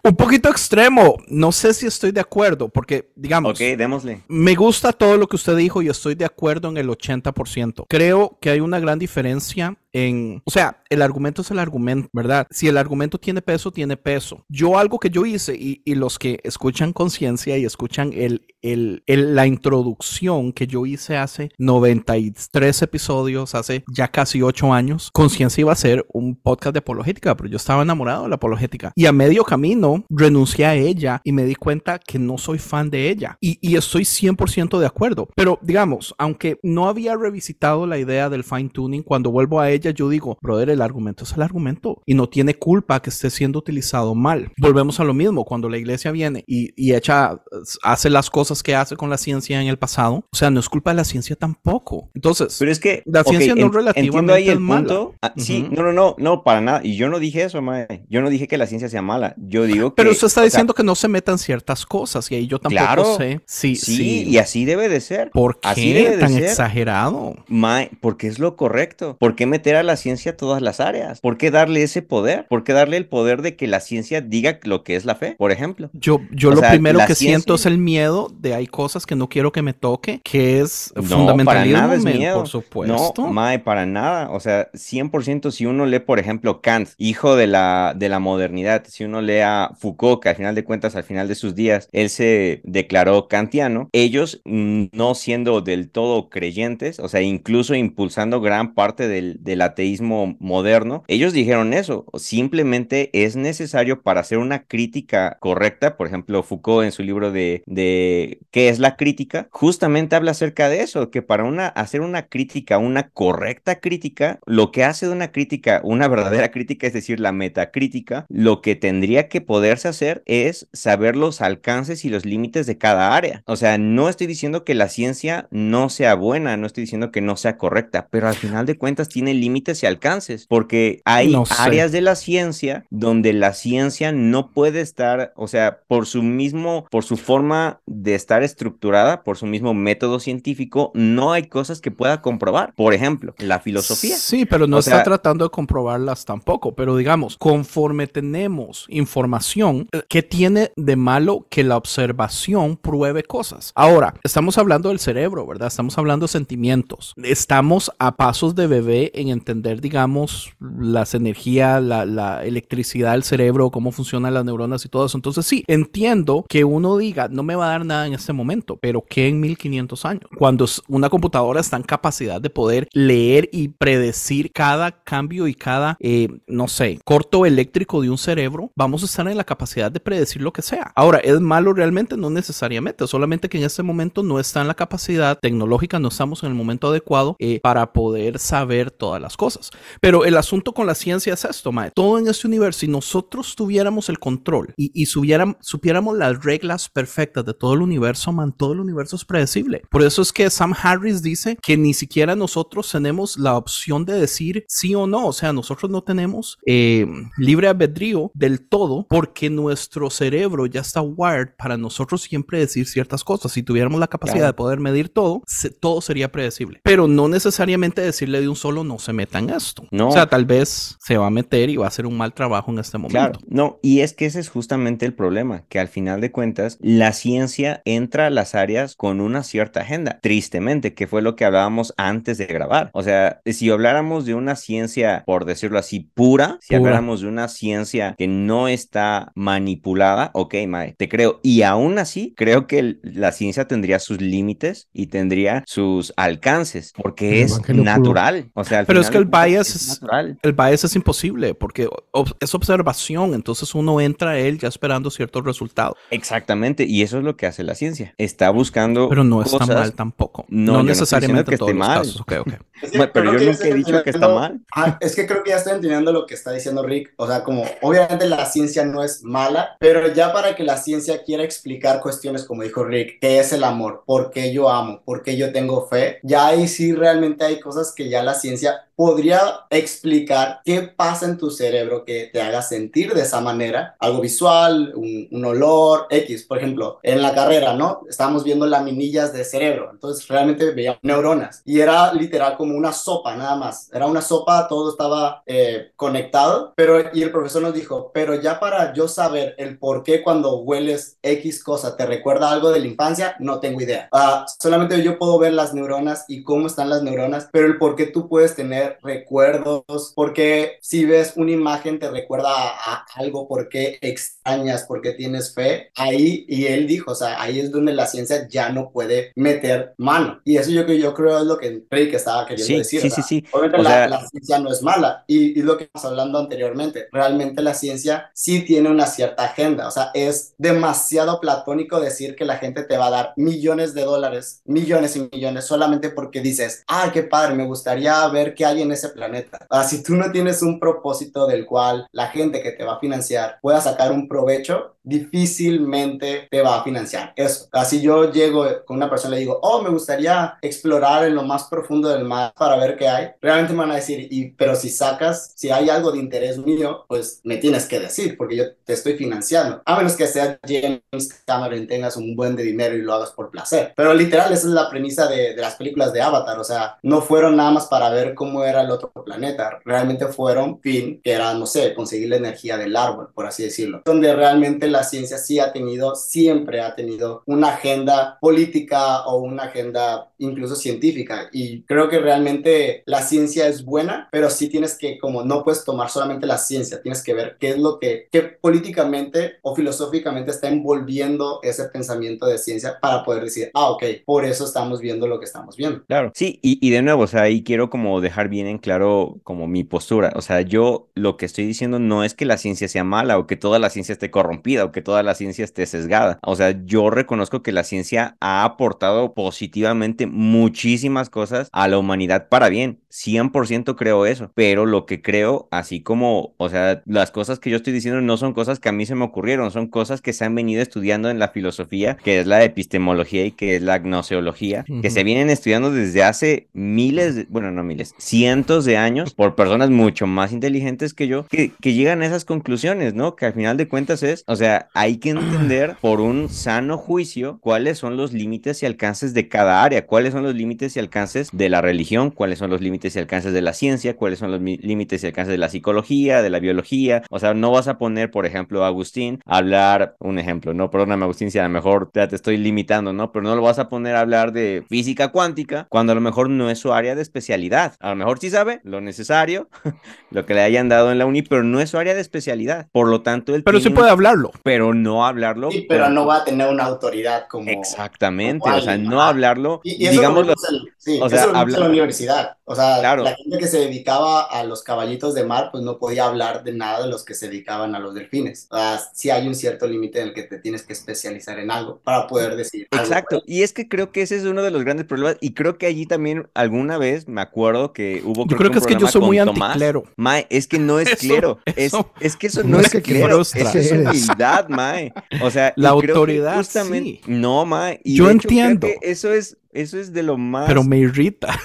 Un poquito extremo, no sé si estoy de acuerdo, porque digamos, ok, démosle. Me gusta todo lo que usted dijo y estoy de acuerdo en el 80%. Creo que hay una gran diferencia en, o sea, el argumento es el argumento, ¿verdad? Si el argumento tiene peso, tiene peso. Yo algo que yo hice y, los que escuchan conciencia y escuchan el, el, la introducción que yo hice hace 93 episodios, hace ya casi 8 años, conciencia iba a ser un podcast de apologética, pero yo estaba enamorado de la apologética. Y a medio camino renuncié a ella y me di cuenta que no soy fan de ella. Y, y estoy 100% de acuerdo. Pero digamos, aunque no había revisitado la idea del fine tuning, cuando vuelvo a ella, yo digo, brother, el argumento es el argumento y no tiene culpa que esté siendo utilizado mal. Volvemos a lo mismo, cuando la iglesia viene y, y echa, hace las cosas que hace con la ciencia en el pasado, o sea, no es culpa de la ciencia tampoco. Entonces, Pero es que la ciencia no es relativamente ahí el mala. punto. Ah, Sí, Ujú. no, no, no, no, para nada. Y yo no dije eso, mae. Yo no dije que la ciencia sea mala. Yo digo que. Pero usted está sea, diciendo que no se metan ciertas cosas y ahí yo tampoco Claro. sé sí, si- y así debe de ser. ¿por así qué debe de tan ser. exagerado? Mae, porque es lo correcto. ¿Por qué meter a la ciencia a todas las áreas? ¿Por qué darle ese poder? ¿Por qué darle el poder de que la ciencia diga lo que es la fe, por ejemplo? Yo, yo O lo sea, primero la que siento es ciencia- el miedo de hay cosas que no quiero que me toque, que es No, para fundamentalismo, nada es miedo. por supuesto. No, mae, para nada. O sea, 100% si uno lee, por ejemplo, Kant, hijo de la, de la modernidad, si uno lee a Foucault, que al final de cuentas, al final de sus días, él se declaró kantiano, ellos no siendo del todo creyentes, o sea, incluso impulsando gran parte del, del ateísmo moderno, ellos dijeron eso, simplemente es necesario para hacer una crítica correcta, por ejemplo, Foucault en su libro de, de ¿qué es la crítica? Justamente habla acerca de eso, que para una, hacer una crítica, una correcta crítica, lo que hace de una crítica una verdadera crítica, es decir, la metacrítica, lo que tendría que poderse hacer es saber los alcances y los límites de cada área. O sea, no estoy diciendo que la ciencia no sea buena, no estoy diciendo que no sea correcta, pero al final de cuentas tiene límites y alcances, porque hay No sé. áreas de la ciencia donde la ciencia no puede estar, o sea, por su mismo, por su forma de estar estructurada, por su mismo método científico, no hay cosas que pueda comprobar. Por ejemplo, la filosofía. Sí, pero no O está sea- tratando de comprobarlas tampoco. Pero digamos, conforme tenemos información, eh, ¿qué tiene de malo que la observación pruebe cosas? Ahora, estamos hablando del cerebro, ¿verdad? Estamos hablando de sentimientos. Estamos a pasos de bebé en entender, digamos, las energías, la, electricidad del cerebro, cómo funcionan las neuronas y todo eso. Entonces, sí, entiendo que uno diga, no me va a dar nada en este momento, pero ¿qué en 1500 años? Cuando una computadora está en capacidad de poder leer y predecir cada cambio y cada, eh, no sé, corto eléctrico de un cerebro, vamos a estar en la capacidad de predecir lo que sea. Ahora, ¿es malo realmente? No necesariamente, solamente que en este momento no está en la capacidad tecnológica, no estamos en el momento adecuado eh, para poder saber todas las cosas. Pero el asunto con la ciencia es esto, mae. Todo en este universo, si nosotros tuviéramos el control y, y subiéramos- supiéramos las reglas perfectas de todo el universo, man, todo el universo es predecible. Por eso es que Sam Harris dice que ni siquiera nosotros tenemos la opción de decir sí o no. O sea, nosotros no tenemos eh, libre albedrío del todo porque nuestro cerebro ya está wired para nosotros siempre decir ciertas cosas. Si tuviéramos la capacidad Claro. de poder medir todo, se- todo sería predecible. Pero no necesariamente decirle de un solo no se meta en esto. No. O sea, tal vez se va a meter y va a hacer un mal trabajo en este momento. Claro, no, y es que ese es justamente el problema, que al final de cuentas la ciencia entra a las áreas con una cierta agenda, tristemente, que fue lo que hablábamos antes de grabar. O sea, si habláramos de una ciencia, por decirlo así, pura, si Pura. habláramos de una ciencia que no está manipulada, ok, Mae, te creo. Y aún así, creo que el- la ciencia tendría sus límites y tendría sus alcances, porque El es puro. natural. O sea, al Pero es que el bias es- natural. El bias es imposible porque ob- es observación, entonces uno entra a él ya esperando ciertos resultados. Exactamente, y eso es lo que hace la ciencia. Está buscando Pero no está cosas- mal tampoco. No, No, no necesariamente diciendo que todos esté los mal. casos. Ok, ok. Es que Bueno, pero creo yo nunca he dicho que está mal. Ah, es que creo que ya estoy entendiendo lo que está diciendo Rick. O sea, como obviamente la ciencia no es mala, pero ya para que la ciencia quiera explicar cuestiones como dijo Rick, ¿qué es el amor? ¿Por qué yo amo? ¿Por qué yo tengo fe? Ya ahí sí realmente hay cosas que ya la ciencia podría explicar qué pasa en tu cerebro que te haga sentir de esa manera. Algo visual, un, un olor, X. Por ejemplo, en la carrera, ¿no? Estábamos viendo laminillas de cerebro. Entonces realmente veía neuronas. Y era literal como una sopa, nada más. Era una sopa, todo estaba eh, conectado. Pero, y el profesor nos dijo, pero ya para yo saber el por qué cuando hueles X cosa te recuerda algo de la infancia, no tengo idea. Ah, solamente yo puedo ver las neuronas y cómo están las neuronas, pero el por qué tú puedes tener recuerdos, porque si ves una imagen te recuerda a, algo, por qué extrañas, por qué tienes fe, ahí, y él dijo, o sea, ahí es donde la ciencia ya no puede meter mano. Y eso yo, yo creo es lo que Rick estaba queriendo Sí, decir. sí, sí, sí. Obviamente la, sea- la ciencia no es mala y, y lo que estamos hablando anteriormente, realmente la ciencia sí tiene una cierta agenda, o sea, es demasiado platónico decir que la gente te va a dar millones de dólares, millones y millones, solamente porque dices, ah, qué padre, me gustaría ver qué hay hay en ese planeta. Ah, si tú no tienes un propósito del cual la gente que te va a financiar pueda sacar un provecho, difícilmente te va a financiar eso. Así yo llego con una persona y le digo, oh, me gustaría explorar en lo más profundo del mar para ver qué hay. Realmente me van a decir, y, pero si sacas, si hay algo de interés mío, pues me tienes que decir, porque yo te estoy financiando. A menos que sea James Cameron, tengas un buen de dinero y lo hagas por placer. Pero literal, esa es la premisa de, de las películas de Avatar. O sea, no fueron nada más para ver cómo era el otro planeta. Realmente fueron fin, que era, no sé, conseguir la energía del árbol, por así decirlo. Donde realmente la ciencia sí ha tenido, siempre ha tenido una agenda política o una agenda incluso científica. Y creo que realmente la ciencia es buena, pero sí tienes que, como no puedes tomar solamente la ciencia, tienes que ver qué es lo que, qué políticamente o filosóficamente está envolviendo ese pensamiento de ciencia para poder decir, ah, ok, por eso estamos viendo lo que estamos viendo. Claro, sí, y, y de nuevo, o sea, ahí quiero como dejar bien en claro como mi postura. O sea, yo lo que estoy diciendo no es que la ciencia sea mala o que toda la ciencia esté corrompida o que toda la ciencia esté sesgada. O sea, yo reconozco que la ciencia ha aportado positivamente muchísimas cosas a la humanidad para bien. 100% creo eso, pero lo que creo, así como, o sea, las cosas que yo estoy diciendo no son cosas que a mí se me ocurrieron, son cosas que se han venido estudiando en la filosofía, que es la epistemología y que es la gnoseología, que se vienen estudiando desde hace miles, bueno, no miles, cientos de años por personas mucho más inteligentes que yo, que, que llegan a esas conclusiones, ¿no? Que al final de cuentas es, o sea, hay que entender por un sano juicio cuáles son los límites y alcances de cada área, cuáles son los límites y alcances de la religión, cuáles son los límites y alcances de la ciencia, cuáles son los límites y alcances de la psicología, de la biología. O sea, no vas a poner, por ejemplo, a Agustín a hablar, un ejemplo, no, perdóname Agustín, si a lo mejor ya te estoy limitando, ¿no? Pero no lo vas a poner a hablar de física cuántica cuando a lo mejor no es su área de especialidad. A lo mejor sí sabe lo necesario, lo que le hayan dado en la uni, pero no es su área de especialidad. Por lo tanto, él Pero sí puede hablarlo. Pero no hablarlo. Sí, pero no va a tener una autoridad como... Exactamente, como o sea, no hablarlo, Y, y eso digamos, lo en, sí, o sea, eso lo habla- en la universidad. O sea, Claro. la gente que se dedicaba a los caballitos de mar, pues no podía hablar de nada de los que se dedicaban a los delfines. O sea, sí hay un cierto límite en el que te tienes que especializar en algo para poder decir algo. Exacto, y es que creo que ese es uno de los grandes problemas, y creo que allí también alguna vez me acuerdo que hubo. Yo creo que es que yo soy muy anticlero. Mae, es que no es Eso, clero, es, eso. es que eso No no, es es que clero, es humildad, mae. O sea, La autoridad, justamente, sí. no, mae. y Yo de hecho, creo entiendo. que eso es, eso es de lo más, Pero me irrita.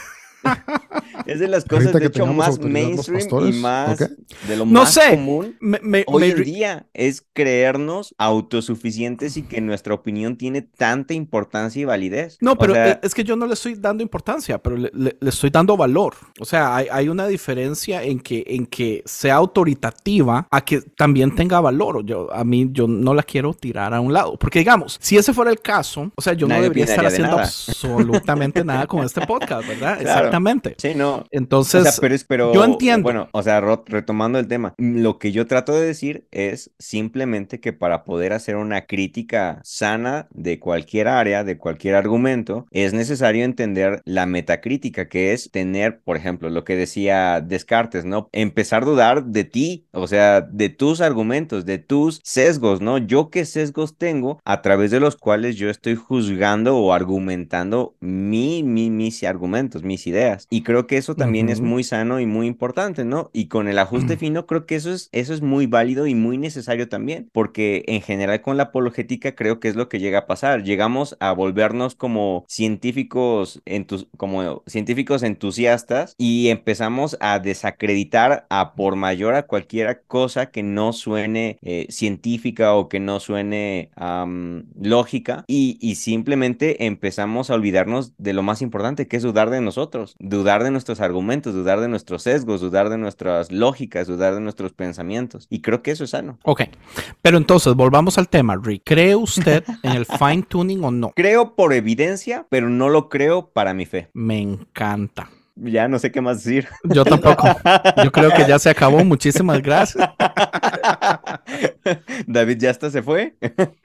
Es de las cosas de hecho más mainstream y más de lo No más sé. común. Me, me- Hoy me en día es creernos autosuficientes y que nuestra opinión tiene tanta importancia y validez. No, O pero sea, e- es que yo no le estoy dando importancia, pero le, le- le estoy dando valor. O sea, hay, hay una diferencia en que, en que sea autoritativa a que también tenga valor. Yo, a mí, yo no la quiero tirar a un lado. Porque digamos, si ese fuera el caso, o sea, yo Nadie no debería estar de haciendo nada. absolutamente nada con este podcast, ¿verdad? Claro. Exactamente. Sí, no. Entonces, o sea, pero pero, yo entiendo. Bueno, o sea, retomando el tema, lo que yo trato de decir es simplemente que para poder hacer una crítica sana de cualquier área, de cualquier argumento, es necesario entender la metacrítica, que es tener, por ejemplo, lo que decía Descartes, ¿no? Empezar a dudar de ti, o sea, de tus argumentos, de tus sesgos, ¿no? Yo qué sesgos tengo a través de los cuales yo estoy juzgando o argumentando mi, mi, mis argumentos, mis ideas. Y creo que eso también es muy sano y muy importante, ¿no? Y con el ajuste fino, creo que eso es, eso es muy válido y muy necesario también, porque en general con la apologética creo que es lo que llega a pasar. Llegamos a volvernos como científicos, entus- como científicos entusiastas y empezamos a desacreditar a por mayor a cualquier cosa que no suene eh, científica o que no suene lógica y, y simplemente empezamos a olvidarnos de lo más importante que es dudar de nosotros, dudar de nuestros argumentos, dudar de nuestros sesgos, dudar de nuestras lógicas, dudar de nuestros pensamientos y creo que eso es sano. ok. Pero entonces, volvamos al tema, Rick. ¿Cree usted en el fine tuning o no? Creo por evidencia, pero no lo creo para mi fe. Me encanta. Ya no sé qué más decir. Yo tampoco. Yo creo que ya se acabó. Muchísimas gracias. David ya hasta se fue.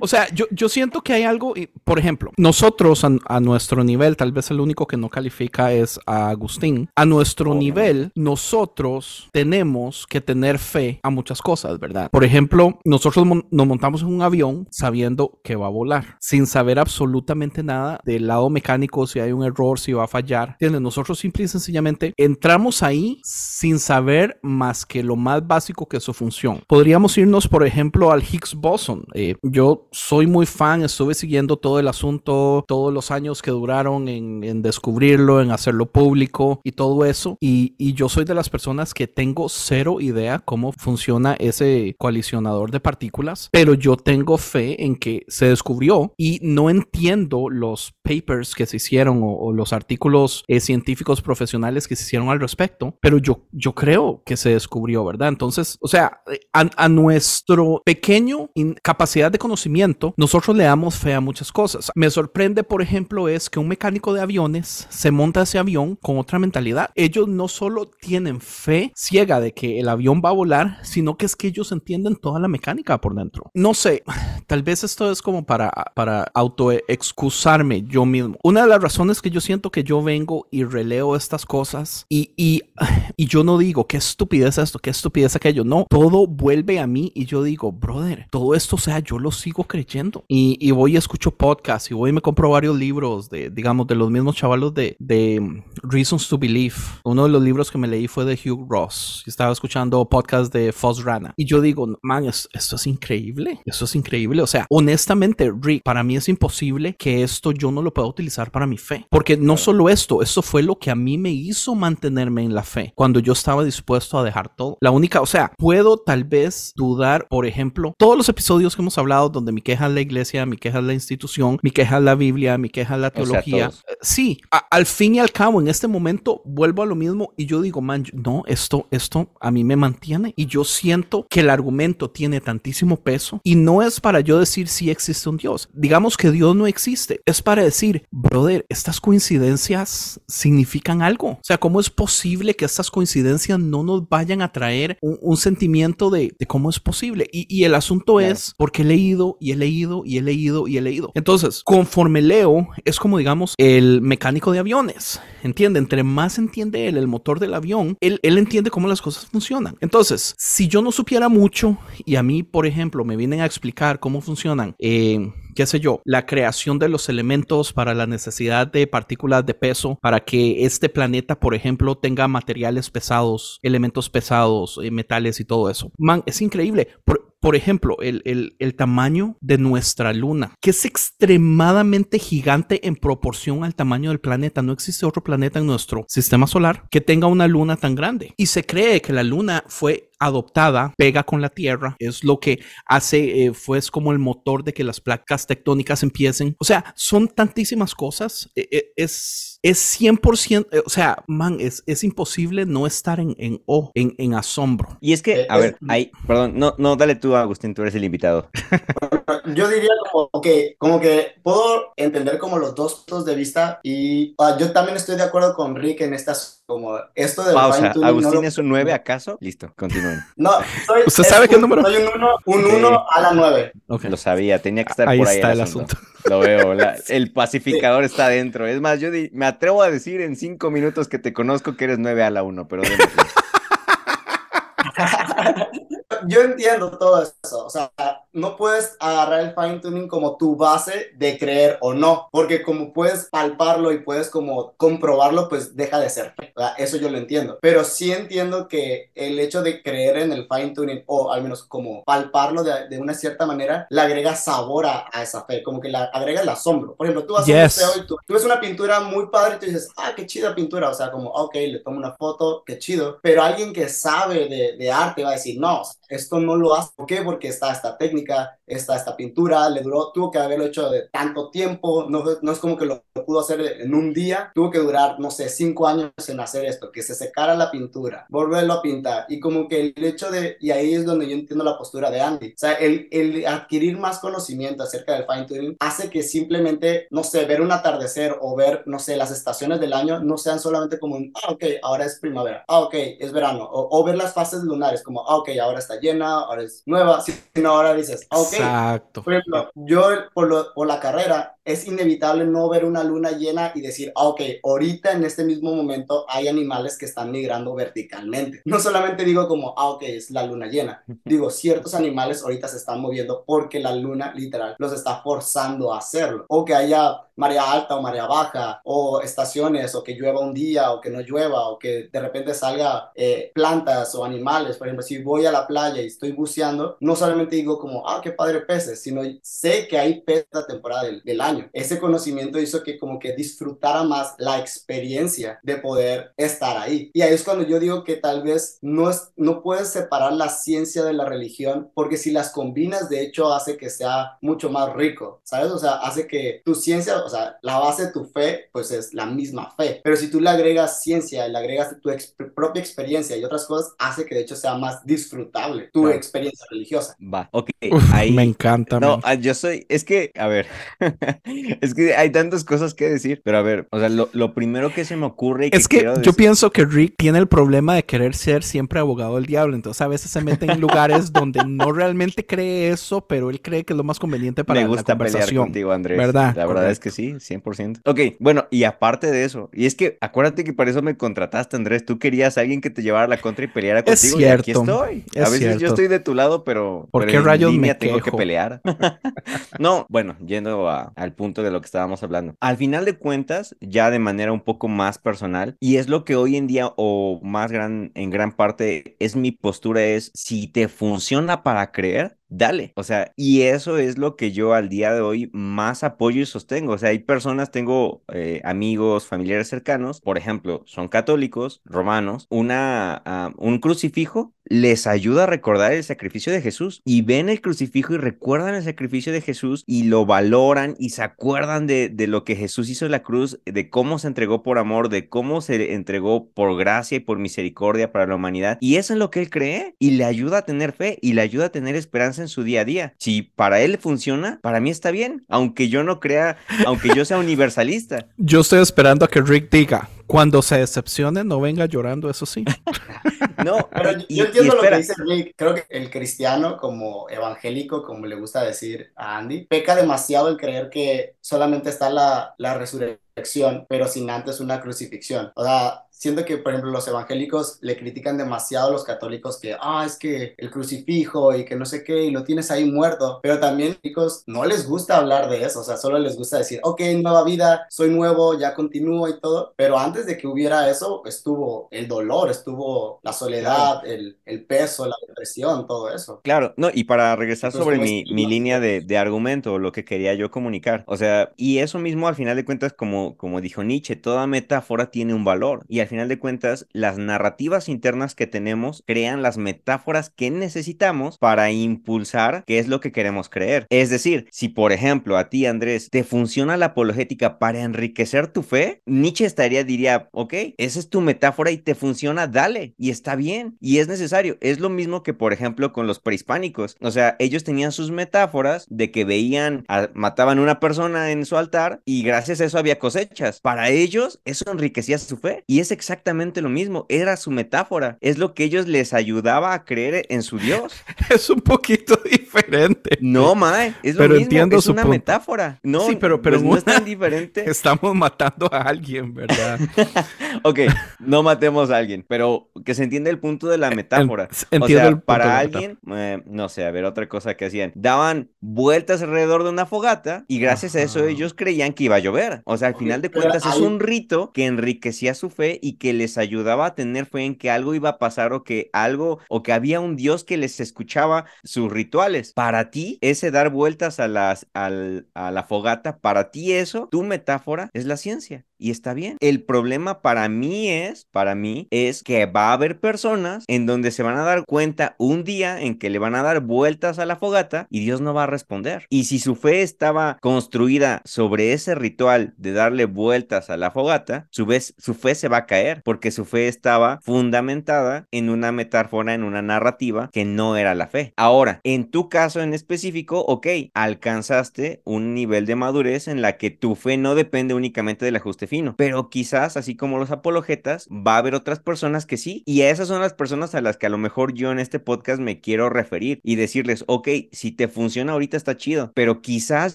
O sea, yo, yo siento que hay algo, por ejemplo, nosotros a, a nuestro nivel, tal vez el único que no califica es a Agustín, a nuestro nivel, nosotros tenemos que tener fe a muchas cosas, ¿verdad? Por ejemplo, nosotros mon- nos montamos en un avión sabiendo que va a volar, sin saber absolutamente nada del lado mecánico, si hay un error, si va a fallar. ¿Entiendes? Nosotros simple y sencillamente entramos ahí sin saber más que lo más básico que es su función. Podríamos irnos, por ejemplo, al Higgs boson. Eh, yo soy muy fan, estuve siguiendo todo el asunto, todos los años que duraron en, en descubrirlo, en hacerlo público y todo eso. Y, y yo soy de las personas que tengo cero idea cómo funciona ese colisionador de partículas, pero yo tengo fe en que se descubrió y no entiendo los papers que se hicieron o, los artículos eh, científicos profesionales que se hicieron al respecto, pero yo, yo creo que se descubrió, ¿verdad? Entonces, o sea, eh, a, a nuestro pequeño capacidad de conocimiento, nosotros le damos fe a muchas cosas. Me sorprende, por ejemplo, es que un mecánico de aviones se monta ese avión con otra mentalidad. Ellos no solo tienen fe ciega de que el avión va a volar, sino que es que ellos entienden toda la mecánica por dentro. No sé, tal vez esto es como para, para auto excusarme yo mismo. Una de las razones que yo siento que yo vengo y releo estas cosas y, y, y yo no digo qué estupidez esto, qué estupidez aquello, no, todo vuelve a mí y yo digo, brother, todo esto, o sea, yo lo sigo creyendo y, y voy y escucho podcasts y voy y me compro varios libros de, digamos, de los mismos chavalos de, de Reasons to Believe. Uno de los libros que me leí fue de Hugh Ross. Estaba escuchando podcast de Foss Rana y yo digo, man, esto es increíble, esto es increíble. O sea, honestamente, Rick, para mí es imposible que esto yo no lo pueda utilizar para mi fe. Porque no solo esto, esto fue lo que a mí me hizo mantenerme en la fe cuando yo estaba dispuesto a dejar todo. La única, o sea, puedo tal vez dudar, por ejemplo, todos los episodios que hemos hablado donde mi queja es la iglesia, mi queja es la institución, mi queja es la Biblia, mi queja es la teología. Eh, sí, al fin y al cabo, en este momento vuelvo a lo mismo y yo digo, man, no, esto, esto a mí me mantiene y yo siento que el argumento tiene tantísimo peso y no es para yo decir si existe un Dios. Digamos que Dios no existe. Es para decir, brother, estas coincidencias significan algo. O sea, ¿cómo es posible que estas coincidencias no nos vayan a traer un, sentimiento de, cómo es posible? Y, el asunto es porque he leído y he leído y he leído y he leído. Entonces, conforme leo, es como digamos el mecánico de aviones. ¿Entiende? Entre más entiende él el motor del avión, él, él entiende cómo las cosas funcionan. Entonces, si yo no supiera mucho y a mí, por ejemplo, me vienen a explicar cómo funcionan, eh, qué sé yo, la creación de los elementos para la necesidad de partículas de peso, para que este planeta, por ejemplo, tenga materiales pesados, elementos pesados, eh, metales y todo eso. Man, es increíble. Por, ejemplo, el, tamaño de nuestra luna, que es extremadamente gigante en proporción al tamaño del planeta. No existe otro planeta en nuestro sistema solar que tenga una luna tan grande. Y se cree que la luna fue adoptada, pega con la Tierra, es lo que hace, eh, fue como el motor de que las placas tectónicas empiecen. O sea, son tantísimas cosas. Eh, eh, es es 100%, o sea, man, es, es imposible no estar en, en, oh, en, en asombro. Y es que, a ver, ahí, perdón, no, no, dale tú, Agustín, tú eres el invitado. Yo diría como que, como que puedo entender como los dos puntos de vista y uh, yo también estoy de acuerdo con Rick en estas, como esto de... Pausa, ¿Agustín no es un 9 acaso? Listo, continúen. No, soy, ¿Usted sabe qué número? Soy un 1 un uno a la 9. Okay. Lo sabía, tenía que estar ahí por ahí está el asunto. asunto. Lo veo, la, el pacificador sí. está dentro. Es más, yo di, me atrevo a decir en cinco minutos que te conozco que eres 9 a la 1, pero yo entiendo todo eso. O sea, no puedes agarrar el fine tuning como tu base de creer o no, porque como puedes palparlo y puedes como comprobarlo, pues deja de ser. ¿verdad? Eso yo lo entiendo. Pero sí entiendo que el hecho de creer en el fine tuning o al menos como palparlo de, de una cierta manera, le agrega sabor a, a, esa fe, como que le agrega el asombro. Por ejemplo, tú vas yes. a un museo y tú, tú, ves una pintura muy padre y tú dices, ah, qué chida pintura. O sea, como, ok, le tomo una foto, qué chido. Pero alguien que sabe de, de arte va a decir, no, esto no lo hace. ¿Por qué? Porque está esta técnica, está esta pintura, le duró, tuvo que haberlo hecho de tanto tiempo, no, no es como que lo, lo, pudo hacer en un día, tuvo que durar, no sé, cinco años en hacer esto, que se secara la pintura, volverlo a pintar, y como que el hecho de, y ahí es donde yo entiendo la postura de Andy, o sea, el, el adquirir más conocimiento acerca del fine tuning hace que simplemente, no sé, ver un atardecer o ver, no sé, las estaciones del año no sean solamente como un, ah, ok, ahora es primavera, ah, ok, es verano, o, o ver las fases lunares como, ah, ok, ahora está llena, ahora es nueva, sino ahora dices, dices, ok, Exacto. por ejemplo, yo por, lo- por la carrera es inevitable no ver una luna llena y decir, ah, ok, ahorita en este mismo momento hay animales que están migrando verticalmente. No solamente digo como, ah, ok, es la luna llena. Digo, ciertos animales ahorita se están moviendo porque la luna literal los está forzando a hacerlo. O que haya marea alta o marea baja, o estaciones, o que llueva un día, o que no llueva, o que de repente salga eh, plantas o animales. Por ejemplo, si voy a la playa y estoy buceando, no solamente digo como, ah, qué padre peces, sino sé que hay peces la temporada del, del año. Ese conocimiento hizo que como que disfrutara más la experiencia de poder estar ahí. Y ahí es cuando yo digo que tal vez no, es, no puedes separar la ciencia de la religión, porque si las combinas, de hecho, hace que sea mucho más rico, ¿sabes? O sea, hace que tu ciencia, o sea, la base de tu fe, pues es la misma fe. Pero si tú le agregas ciencia, le agregas tu ex- propia experiencia y otras cosas, hace que de hecho sea más disfrutable tu Claro. experiencia religiosa. Va, ok, Uf, ahí... me encanta. No, man. ah, yo soy, es que, a ver, es que hay tantas cosas que decir, pero a ver, o sea, lo, lo primero que se me ocurre y que Es que yo decir- pienso que Rick tiene el problema de querer ser siempre abogado del diablo. Entonces a veces se mete en lugares donde no realmente cree eso, pero él cree que es lo más conveniente para me la gusta pelear conversación. contigo, Andrés. ¿Verdad? La verdad es que sí, 100%. Ok, bueno, y aparte de eso, y es que acuérdate que para eso me contrataste, Andrés. Tú querías a alguien que te llevara la contra y peleara Es contigo. y aquí cierto, estoy. es a veces yo cierto. estoy de tu lado, pero, ¿Por pero qué en rayos me línea tengo que pelear. no, bueno, yendo a- al punto de lo que estábamos hablando. Al final de cuentas, ya de manera un poco más personal, y es lo que hoy en día, o más gran, en gran parte, es mi postura, es si te funciona para creer, dale. O sea, y eso es lo que yo al día de hoy más apoyo y sostengo. O sea, hay personas, tengo eh, amigos, familiares cercanos, por ejemplo, son católicos, romanos, una, ah, un crucifijo les ayuda a recordar el sacrificio de Jesús y ven el crucifijo y recuerdan el sacrificio de Jesús y lo valoran y se acuerdan de, de lo que Jesús hizo en la cruz, de cómo se entregó por amor, de cómo se entregó por gracia y por misericordia para la humanidad. Y eso es lo que él cree y le ayuda a tener fe y le ayuda a tener esperanza en su día a día. Si para él funciona, para mí está bien, aunque yo no crea, aunque yo sea universalista. Yo estoy esperando a que Rick diga, cuando se decepcione, no venga llorando, eso sí. No, Pero yo, y- yo y entiendo lo que dice Rick. Creo que el cristiano, como evangélico, como le gusta decir a Andy, peca demasiado en creer que solamente está la, la resurrección, pero sin antes una crucifixión. O sea, siento que, por ejemplo, los evangélicos le critican demasiado a los católicos que, ah, es que el crucifijo y que no sé qué, y lo tienes ahí muerto. Pero también católicos no les gusta hablar de eso. O sea, solo les gusta decir, ok, nueva vida, soy nuevo, ya continúo y todo. Pero antes de que hubiera eso, estuvo el dolor, estuvo la soledad, el, el peso, la depresión, todo eso. Claro, no, y para regresar Entonces, sobre mi, mi línea de, de argumento, lo que quería yo comunicar, o sea, y eso mismo al final de cuentas, como, como dijo Nietzsche, toda metáfora tiene un valor, y al final de cuentas, las narrativas internas que tenemos crean las metáforas que necesitamos para impulsar qué es lo que queremos creer. Es decir, si por ejemplo a ti, Andrés, te funciona la apologética para enriquecer tu fe, Nietzsche estaría, diría, ok, esa es tu metáfora y te funciona, dale, y está bien, y es necesario. Es lo mismo que, por ejemplo, con los prehispánicos. O sea, ellos tenían sus metáforas de que veían, a- mataban a una persona en su altar y gracias a eso había cosechas. Para ellos, eso enriquecía su fe. Y es exactamente lo mismo, era su metáfora. Es lo que ellos les ayudaba a creer en su Dios. Es un poquito diferente. No, mae, es lo Pero mismo, entiendo es su una punto. metáfora. No, Sí, pero- pero pues no es tan diferente. Estamos matando a alguien, ¿verdad? Ok, no matemos a alguien, pero que se entienda el punto de la metáfora. En- O sea, el punto para alguien, eh, no sé, a ver, otra cosa que hacían. Daban vueltas alrededor de una fogata y gracias a eso ellos creían que iba a llover. O sea, al final de cuentas es hay- un rito que enriquecía su fe y que les ayudaba a tener fe en que algo iba a pasar o que algo, o que había un Dios que les escuchaba sus rituales. Para ti, ese dar vueltas a, las, al- a la fogata, para ti eso, tu metáfora es la ciencia. Y está bien. El problema para mí es, para mí, es que va a haber personas en donde se van a dar cuenta un día en que le van a dar vueltas a la fogata y Dios no va a responder. Y si su fe estaba construida sobre ese ritual de darle vueltas a la fogata, su, vez, su fe se va a caer porque su fe estaba fundamentada en una metáfora, en una narrativa que no era la fe. Ahora, en tu caso en específico, ok, alcanzaste un nivel de madurez en la que tu fe no depende únicamente del ajuste fino. Pero quizás, así como los apologetas, va a haber otras personas que sí. Y esas son las personas a las que a lo mejor yo en este podcast me quiero referir y decirles, ok, si te funciona ahorita está chido, pero quizás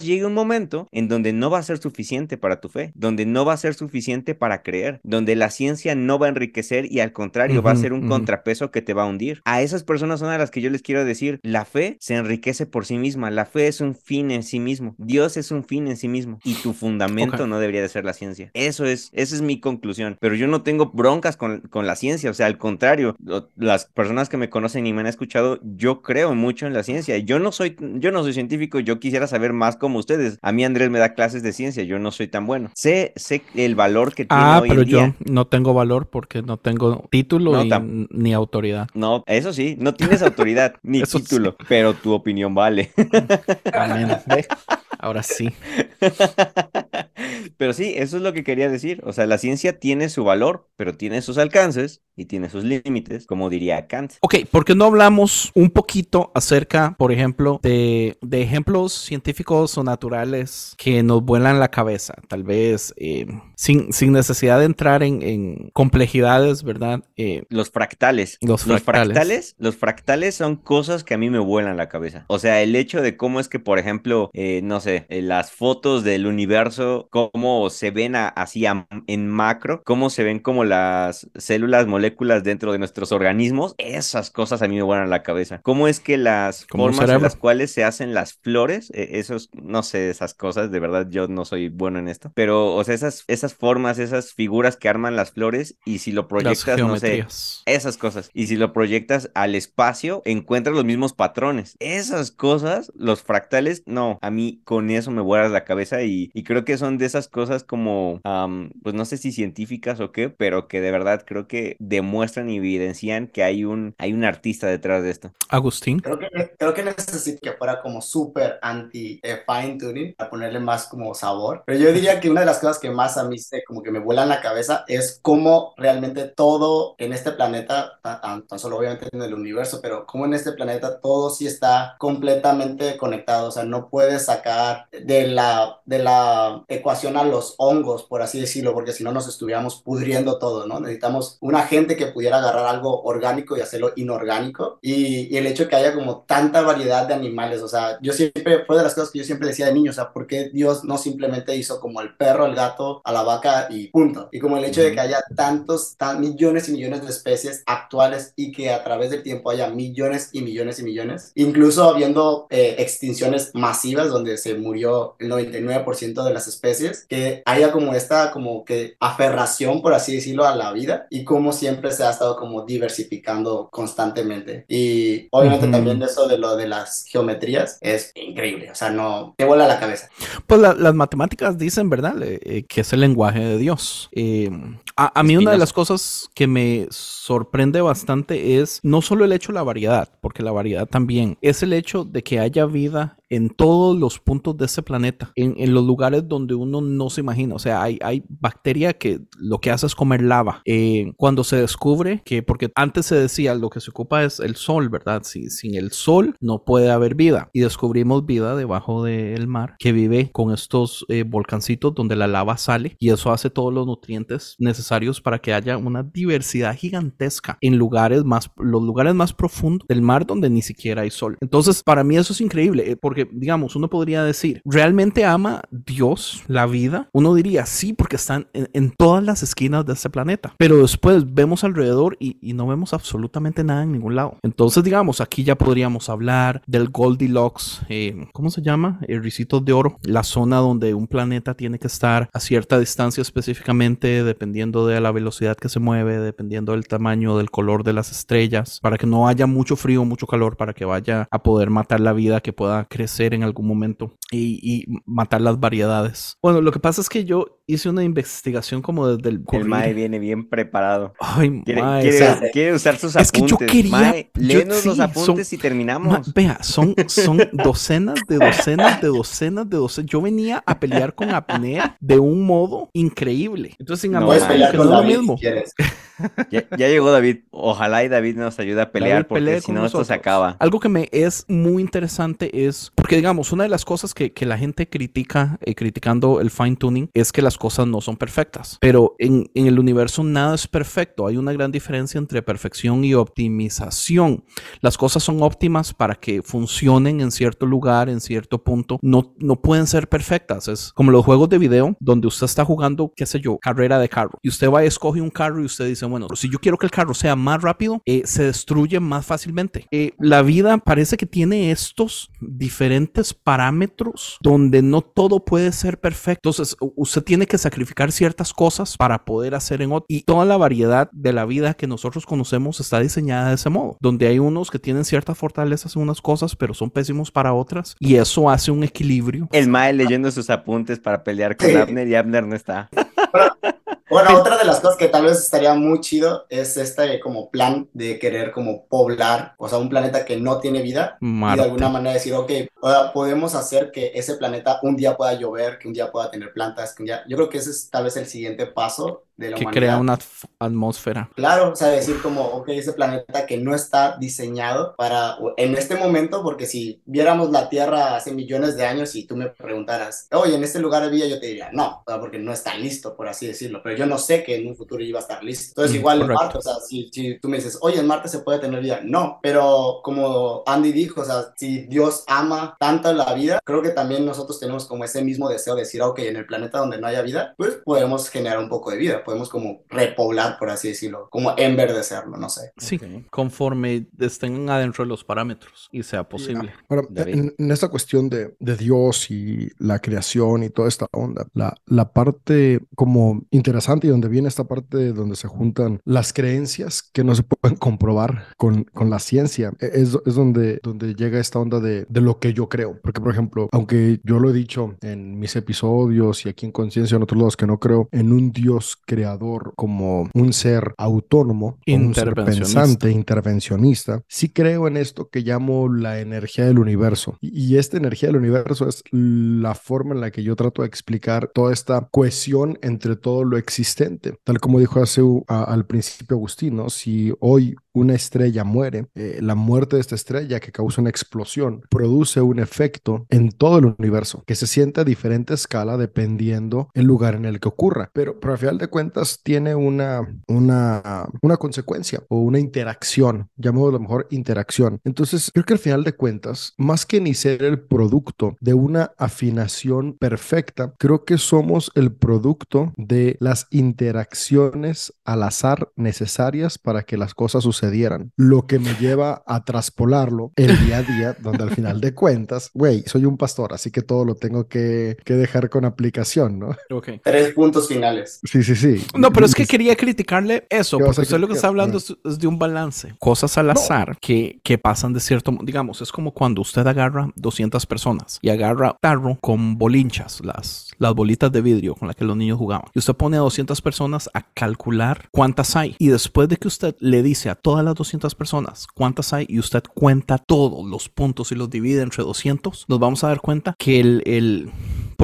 llegue un momento en donde no va a ser suficiente para tu fe, donde no va a ser suficiente para creer, donde la ciencia no va a enriquecer y al contrario va a ser un contrapeso que te va a hundir. A esas personas son a las que yo les quiero decir, la fe se enriquece por sí misma, la fe es un fin en sí mismo, Dios es un fin en sí mismo y tu fundamento no debería de ser la ciencia. Eso es, esa es mi conclusión, pero yo no tengo broncas con, con la ciencia, o sea, al contrario, las personas que me conocen y me han escuchado, yo creo mucho en la ciencia. Yo no soy, yo no soy científico, yo quisiera saber más como ustedes. A mí Andrés me da clases de ciencia, yo no soy tan bueno. Sé, sé el valor que tiene ah, hoy pero en día. yo no tengo valor porque no tengo título ni autoridad. No, eso sí, no tienes autoridad ni título, pero tu opinión vale. Amén. Ahora sí. Pero sí, eso es lo que quería decir. O sea, la ciencia tiene su valor, pero tiene sus alcances y tiene sus límites, como diría Kant. Ok, ¿por qué no hablamos un poquito acerca, por ejemplo, de, ejemplos científicos o naturales que nos vuelan la cabeza? Tal vez eh, sin, sin, necesidad de entrar en, complejidades, ¿verdad? Eh, los fractales. Los fractales. Los fractales son cosas que a mí me vuelan la cabeza. O sea, el hecho de cómo es que, por ejemplo, eh, no sé, las fotos del universo, cómo se ven así en macro, cómo se ven como las células, moléculas dentro de nuestros organismos, esas cosas a mí me vuelan la cabeza. ¿Cómo es que las formas en las cuales se hacen las flores, e, esos, no sé, esas cosas, de verdad yo no soy bueno en esto, pero, o sea, esas, esas formas, esas figuras que arman las flores y si lo proyectas, no sé, esas cosas, y si lo proyectas al espacio, encuentras los mismos patrones. Esas cosas, los fractales, no, a mí con eso me vuelas la cabeza y, y creo que son de esas cosas como, pues no sé si científicas o qué, pero que de verdad creo que demuestran y evidencian que hay un, hay un artista detrás de esto. Agustín. Creo que, creo que necesito que fuera como súper anti eh, fine tuning para ponerle más como sabor, pero yo diría que una de las cosas que más a mí se, como que me vuelan la cabeza es cómo realmente todo en este planeta, tan, tan solo obviamente en el universo, pero cómo en este planeta todo sí está completamente conectado, o sea, no puedes sacar de la, de la ecuación a los hongos, por así decirlo, porque si no nos estuviéramos pudriendo todo, ¿no? Necesitamos una gente que pudiera agarrar algo orgánico y hacerlo inorgánico. Y, el hecho de que haya como tanta variedad de animales, o sea, yo siempre, fue de las cosas que yo siempre decía de niño, o sea, ¿por qué Dios no simplemente hizo como el perro, el gato, a la vaca y punto? Y como el hecho de que haya tantos, tan millones y millones de especies actuales y que a través del tiempo haya millones y millones y millones, incluso habiendo eh, extinciones masivas donde se murió el 99% de las especies, que haya como esta como que aferración, por así decirlo, a la vida y como siempre se ha estado como diversificando constantemente. Y obviamente también eso de lo de las geometrías es increíble, o sea, no te vuela la cabeza. Pues las matemáticas dicen, ¿verdad? Eh, que es el lenguaje de Dios. Eh, a, mí una de las cosas que me sorprende bastante es no solo el hecho de la variedad, porque la variedad también, es el hecho de que haya vida en todos los puntos de ese planeta, en, los lugares donde uno no se imagina. O sea, hay, hay bacteria que lo que hace es comer lava. Eh, cuando se descubre que, porque antes se decía lo que se ocupa es el sol, ¿verdad? Si, sin el sol no puede haber vida. Y descubrimos vida debajo del mar que vive con estos eh, volcancitos donde la lava sale y eso hace todos los nutrientes necesarios para que haya una diversidad gigantesca en lugares más, los lugares más profundos del mar donde ni siquiera hay sol. Entonces, para mí eso es increíble, eh, porque digamos, uno podría decir, ¿realmente ama Dios la vida? Uno diría, sí, porque están en, todas las esquinas de este planeta. Pero después vemos alrededor y, no vemos absolutamente nada en ningún lado. Entonces, digamos, aquí ya podríamos hablar del Goldilocks, eh, ¿cómo se llama? El risito de oro, la zona donde un planeta tiene que estar a cierta distancia específicamente, dependiendo de la velocidad que se mueve, dependiendo del tamaño, del color de las estrellas, para que no haya mucho frío, mucho calor, para que vaya a poder matar la vida que pueda crecer en algún momento y, matar las variedades. Bueno, lo que pasa es que yo hice una investigación como desde el... El Mae viene bien preparado. Ay, quiere, mae, quiere, usar sus apuntes. Es que yo quería... Mae, los apuntes y terminamos. vea, son, son docenas de docenas de docenas de docenas. Yo venía a pelear con apnea de un modo increíble. Entonces, sin no, que no es lo mismo. ya, llegó David. Ojalá y David nos ayude a pelear porque si no esto se acaba. Algo que me es muy interesante es porque digamos, una de las cosas que, la gente critica, eh, criticando el fine tuning, es que las cosas no son perfectas. Pero en, en el universo nada es perfecto. Hay una gran diferencia entre perfección y optimización. Las cosas son óptimas para que funcionen en cierto lugar, en cierto punto. No, no pueden ser perfectas. Es como los juegos de video donde usted está jugando, qué sé yo, carrera de carro. Y usted va y escoge un carro y usted dice, bueno, si yo quiero que el carro sea más rápido, eh, se destruye más fácilmente. Eh, la vida parece que tiene estos diferentes parámetros donde no todo puede ser perfecto. Entonces, usted tiene que sacrificar ciertas cosas para poder hacer en otro. Y toda la variedad de la vida que nosotros conocemos está diseñada de ese modo, donde hay unos que tienen ciertas fortalezas en unas cosas, pero son pésimos para otras. Y eso hace un equilibrio. El Mae leyendo sus apuntes para pelear con Abner y Abner no está. Bueno, otra de las cosas que tal vez estaría muy chido es este como plan de querer como poblar, o sea, un planeta que no tiene vida Marte. y de alguna manera decir, ok, podemos hacer que ese planeta un día pueda llover, que un día pueda tener plantas, que un día... Yo creo que ese es tal vez el siguiente paso de la que humanidad. crea una atmósfera. Claro, o sea, decir como, ok, ese planeta que no está diseñado para, en este momento, porque si viéramos la Tierra hace millones de años y tú me preguntaras, oye, en este lugar vida, yo te diría, no, porque no está listo, por así decirlo, pero yo no sé que en un futuro iba a estar listo. Entonces, Mm, igual correcto. en Marte, o sea, si, si tú me dices, oye, en Marte se puede tener vida, no, pero como Andy dijo, o sea, si Dios ama tanto la vida, creo que también nosotros tenemos como ese mismo deseo de decir, ok, en el planeta donde no haya vida, pues podemos generar un poco de vida, podemos como repoblar, por así decirlo, como enverdecerlo, no sé. Sí, Ok. conforme estén adentro de los parámetros y sea posible. Ahora, en, en esta cuestión de, de Dios y la creación y toda esta onda, la, la parte como interesante y donde viene esta parte donde se juntan las creencias que no se pueden comprobar con, con la ciencia, e- es, es donde, donde llega esta onda de, de lo que yo creo. Porque, por ejemplo, aunque yo lo he dicho en mis episodios y aquí en Conciencia, en otros lados, que no creo en un Dios creador como un ser autónomo, un ser pensante, intervencionista, sí creo en esto que llamo la energía del universo. Y, y esta energía del universo es la forma en la que yo trato de explicar toda esta cohesión entre todo lo existente. Tal como dijo hace, a- al principio Agustín, ¿no? Si hoy una estrella muere, eh, la muerte de esta estrella que causa una explosión produce un efecto en todo el universo que se siente a diferente escala dependiendo el lugar en el que ocurra. Pero, pero al final de cuentas tiene una, una, una consecuencia o una interacción, llamémoslo a lo mejor interacción. Entonces, creo que al final de cuentas, más que ni ser el producto de una afinación perfecta, creo que somos el producto de las interacciones al azar necesarias para que las cosas sucedieran. Lo que me lleva a traspolarlo el día a día, donde al final de cuentas, güey, soy un pastor, así que todo lo tengo que, que dejar con aplicación, ¿no? Ok. Tres puntos finales. Sí, sí, sí. No, pero es que quería criticarle eso, ¿Qué vas porque a usted lo que está hablando Ah. es, de un balance. Cosas al azar que, que pasan de cierto mo- Digamos, es como cuando usted agarra 200 personas y agarra tarro con bolinchas, las, las bolitas de vidrio con las que los niños jugaban. Y usted pone a 200 personas a calcular cuántas hay. Y después de que usted le dice a todas las 200 personas cuántas hay y usted cuenta todos los puntos y los divide entre 200, nos vamos a dar cuenta que el, el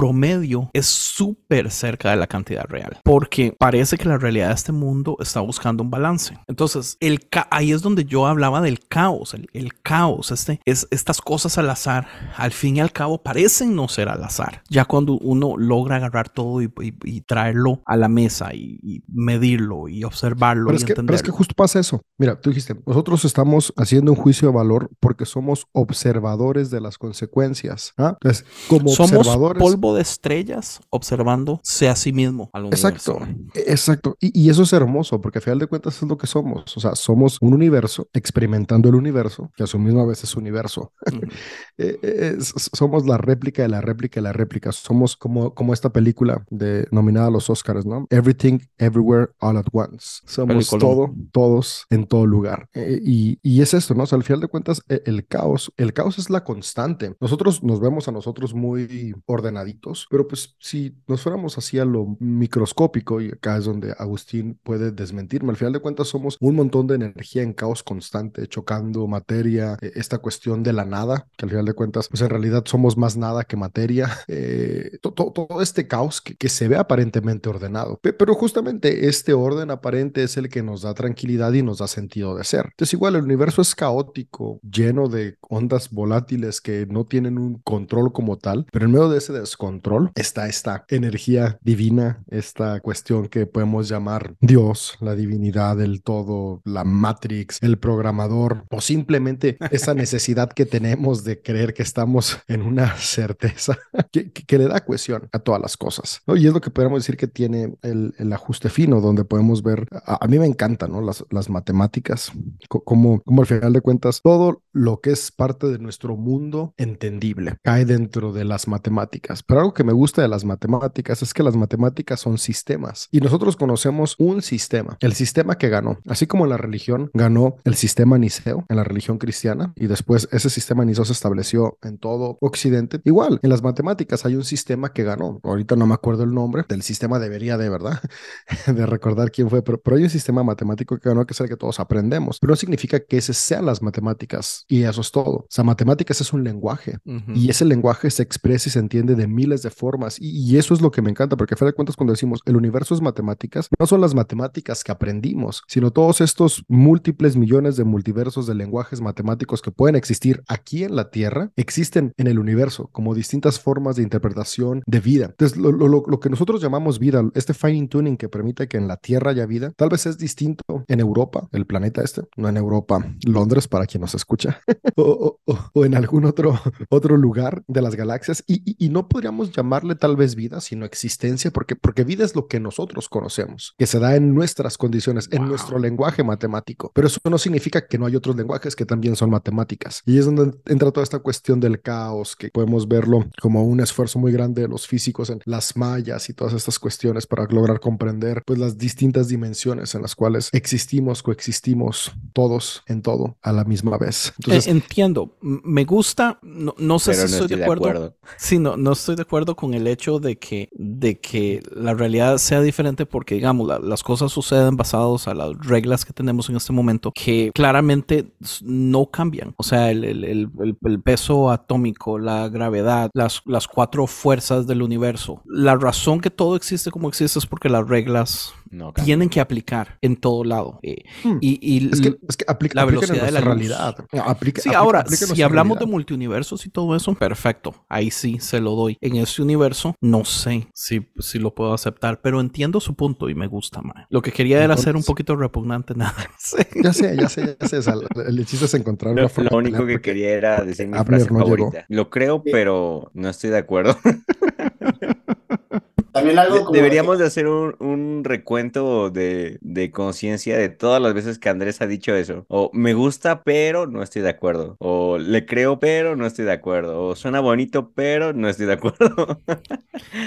promedio es súper cerca de la cantidad real. Porque parece que la realidad de este mundo está buscando un balance. Entonces, el ca- ahí es donde yo hablaba del caos. El, el caos, este, es, estas cosas al azar, al fin y al cabo, parecen no ser al azar. Ya cuando uno logra agarrar todo y, y- y traerlo a la mesa y, y medirlo y observarlo Pero y es, que, pero es que justo pasa eso. Mira, tú dijiste, nosotros estamos haciendo un juicio de valor porque somos observadores de las consecuencias. ¿ah? Entonces, como Somos observadores. polvo de estrellas observándose a sí mismo. Al Exacto, exacto. Y, y eso es hermoso porque a final de cuentas es lo que somos. O sea, somos un universo experimentando el universo, que a su misma vez es universo. Ujú. Eh, eh, s- somos la réplica de la réplica de la réplica. Somos como, como esta película de, nominada a los Oscars, ¿no? Everything, Everywhere, All at Once. Somos todo, todos en todo lugar. Eh, y, y es esto, ¿no? O sea, al final de cuentas, e- el caos, el caos es la constante. Nosotros nos vemos a nosotros muy ordenaditos, pero pues si nos fuéramos así a lo microscópico, y acá es donde Agustín puede desmentirme, al final de cuentas somos un montón de energía en caos constante, chocando materia, eh, esta cuestión de la nada, que al final de cuentas, pues en realidad somos más nada que materia, eh, to- to- todo este caos que, que se ve aparentemente ordenado, Pe- pero justamente este orden aparente es el que nos da tranquilidad y nos da sentido de ser. Entonces igual el universo es caótico, lleno de ondas volátiles que no tienen un control como tal, pero en medio de ese descontrol, descontrol, está esta energía divina, esta cuestión que podemos llamar Dios, la divinidad del todo, la Matrix, el programador, o simplemente esa necesidad que tenemos de creer que estamos en una certeza que, que le da cohesión a todas las cosas. ¿no? Y es lo que podemos decir que tiene el, el ajuste fino, donde podemos ver, a, a mí me encantan ¿no? las, las matemáticas, como, como al final de cuentas todo lo que es parte de nuestro mundo entendible cae dentro de las matemáticas. Pero algo que me gusta de las matemáticas es que las matemáticas son sistemas y nosotros conocemos un sistema, el sistema que ganó, así como en la religión ganó el sistema niceo en la religión cristiana y después ese sistema niceo se estableció en todo Occidente. Igual, en las matemáticas hay un sistema que ganó. Ahorita no me acuerdo el nombre del sistema, debería de verdad de recordar quién fue, pero, pero hay un sistema matemático que ganó que es el que todos aprendemos. Pero no significa que ese sean las matemáticas y eso es todo. O sea, matemáticas es un lenguaje uh -huh. y ese lenguaje se expresa y se entiende de miles de formas y, y eso es lo que me encanta porque a fin de cuentas cuando decimos el universo es matemáticas, no son las matemáticas que aprendimos, sino todos estos múltiples millones de multiversos de lenguajes matemáticos que pueden existir aquí en la Tierra, existen en el universo como distintas formas de interpretación de vida. Entonces, lo, lo, lo que nosotros llamamos vida, este fine tuning que permite que en la Tierra haya vida, tal vez es distinto en Europa, el planeta este, no en Europa, Londres para quien nos escucha, o, o, o, en algún otro, otro lugar de las galaxias y, y, y, no podríamos llamarle tal vez vida, sino existencia, porque, porque vida es lo que nosotros conocemos, que se da en nuestras condiciones, wow. en nuestro lenguaje matemático, pero eso no significa que no hay otros lenguajes que también son matemáticas. Y es donde entra toda esta cuestión del caos, que podemos verlo como un esfuerzo muy grande de los físicos en las mallas y todas estas cuestiones para lograr comprender pues las distintas dimensiones en las cuales existimos, coexistimos todos en todo a la misma vez. Entonces, eh, entiendo, me gusta, no, no sé Pero si no estoy, estoy de de acuerdo. acuerdo. Sí, no, no estoy de acuerdo con el hecho de que, de que la realidad sea diferente porque, digamos, la- las cosas suceden basados a las reglas que tenemos en este momento que claramente no cambian. O sea, el- el- el peso atómico, la gravedad, las, las cuatro fuerzas del universo. La razón que todo existe como existe es porque las reglas No, tienen que aplicar en todo lado. Eh, Hmm. y, y es que, es que aplica, la velocidad de la nuestra luz. realidad. Aplica, Sí, aplica- ahora, si hablamos de realidad. multiuniversos y todo eso, perfecto. Ahí sí se lo doy. En este universo, no sé si, si lo puedo aceptar, pero entiendo su punto y me gusta, mae. Lo que quería era ser un poquito repugnante, nada más. Ya sé, ya sé, ya sé. o sea, el chiste es encontrar Lo, una forma lo único que quería era decir mi Abner frase no llegó. Lo creo, pero no estoy de acuerdo. También algo De- como Deberíamos de hacer un, un recuento de, de conciencia de todas las veces que Andrés ha dicho eso. O me gusta, pero no estoy de acuerdo. O le creo, pero no estoy de acuerdo. O suena bonito, pero no estoy de acuerdo.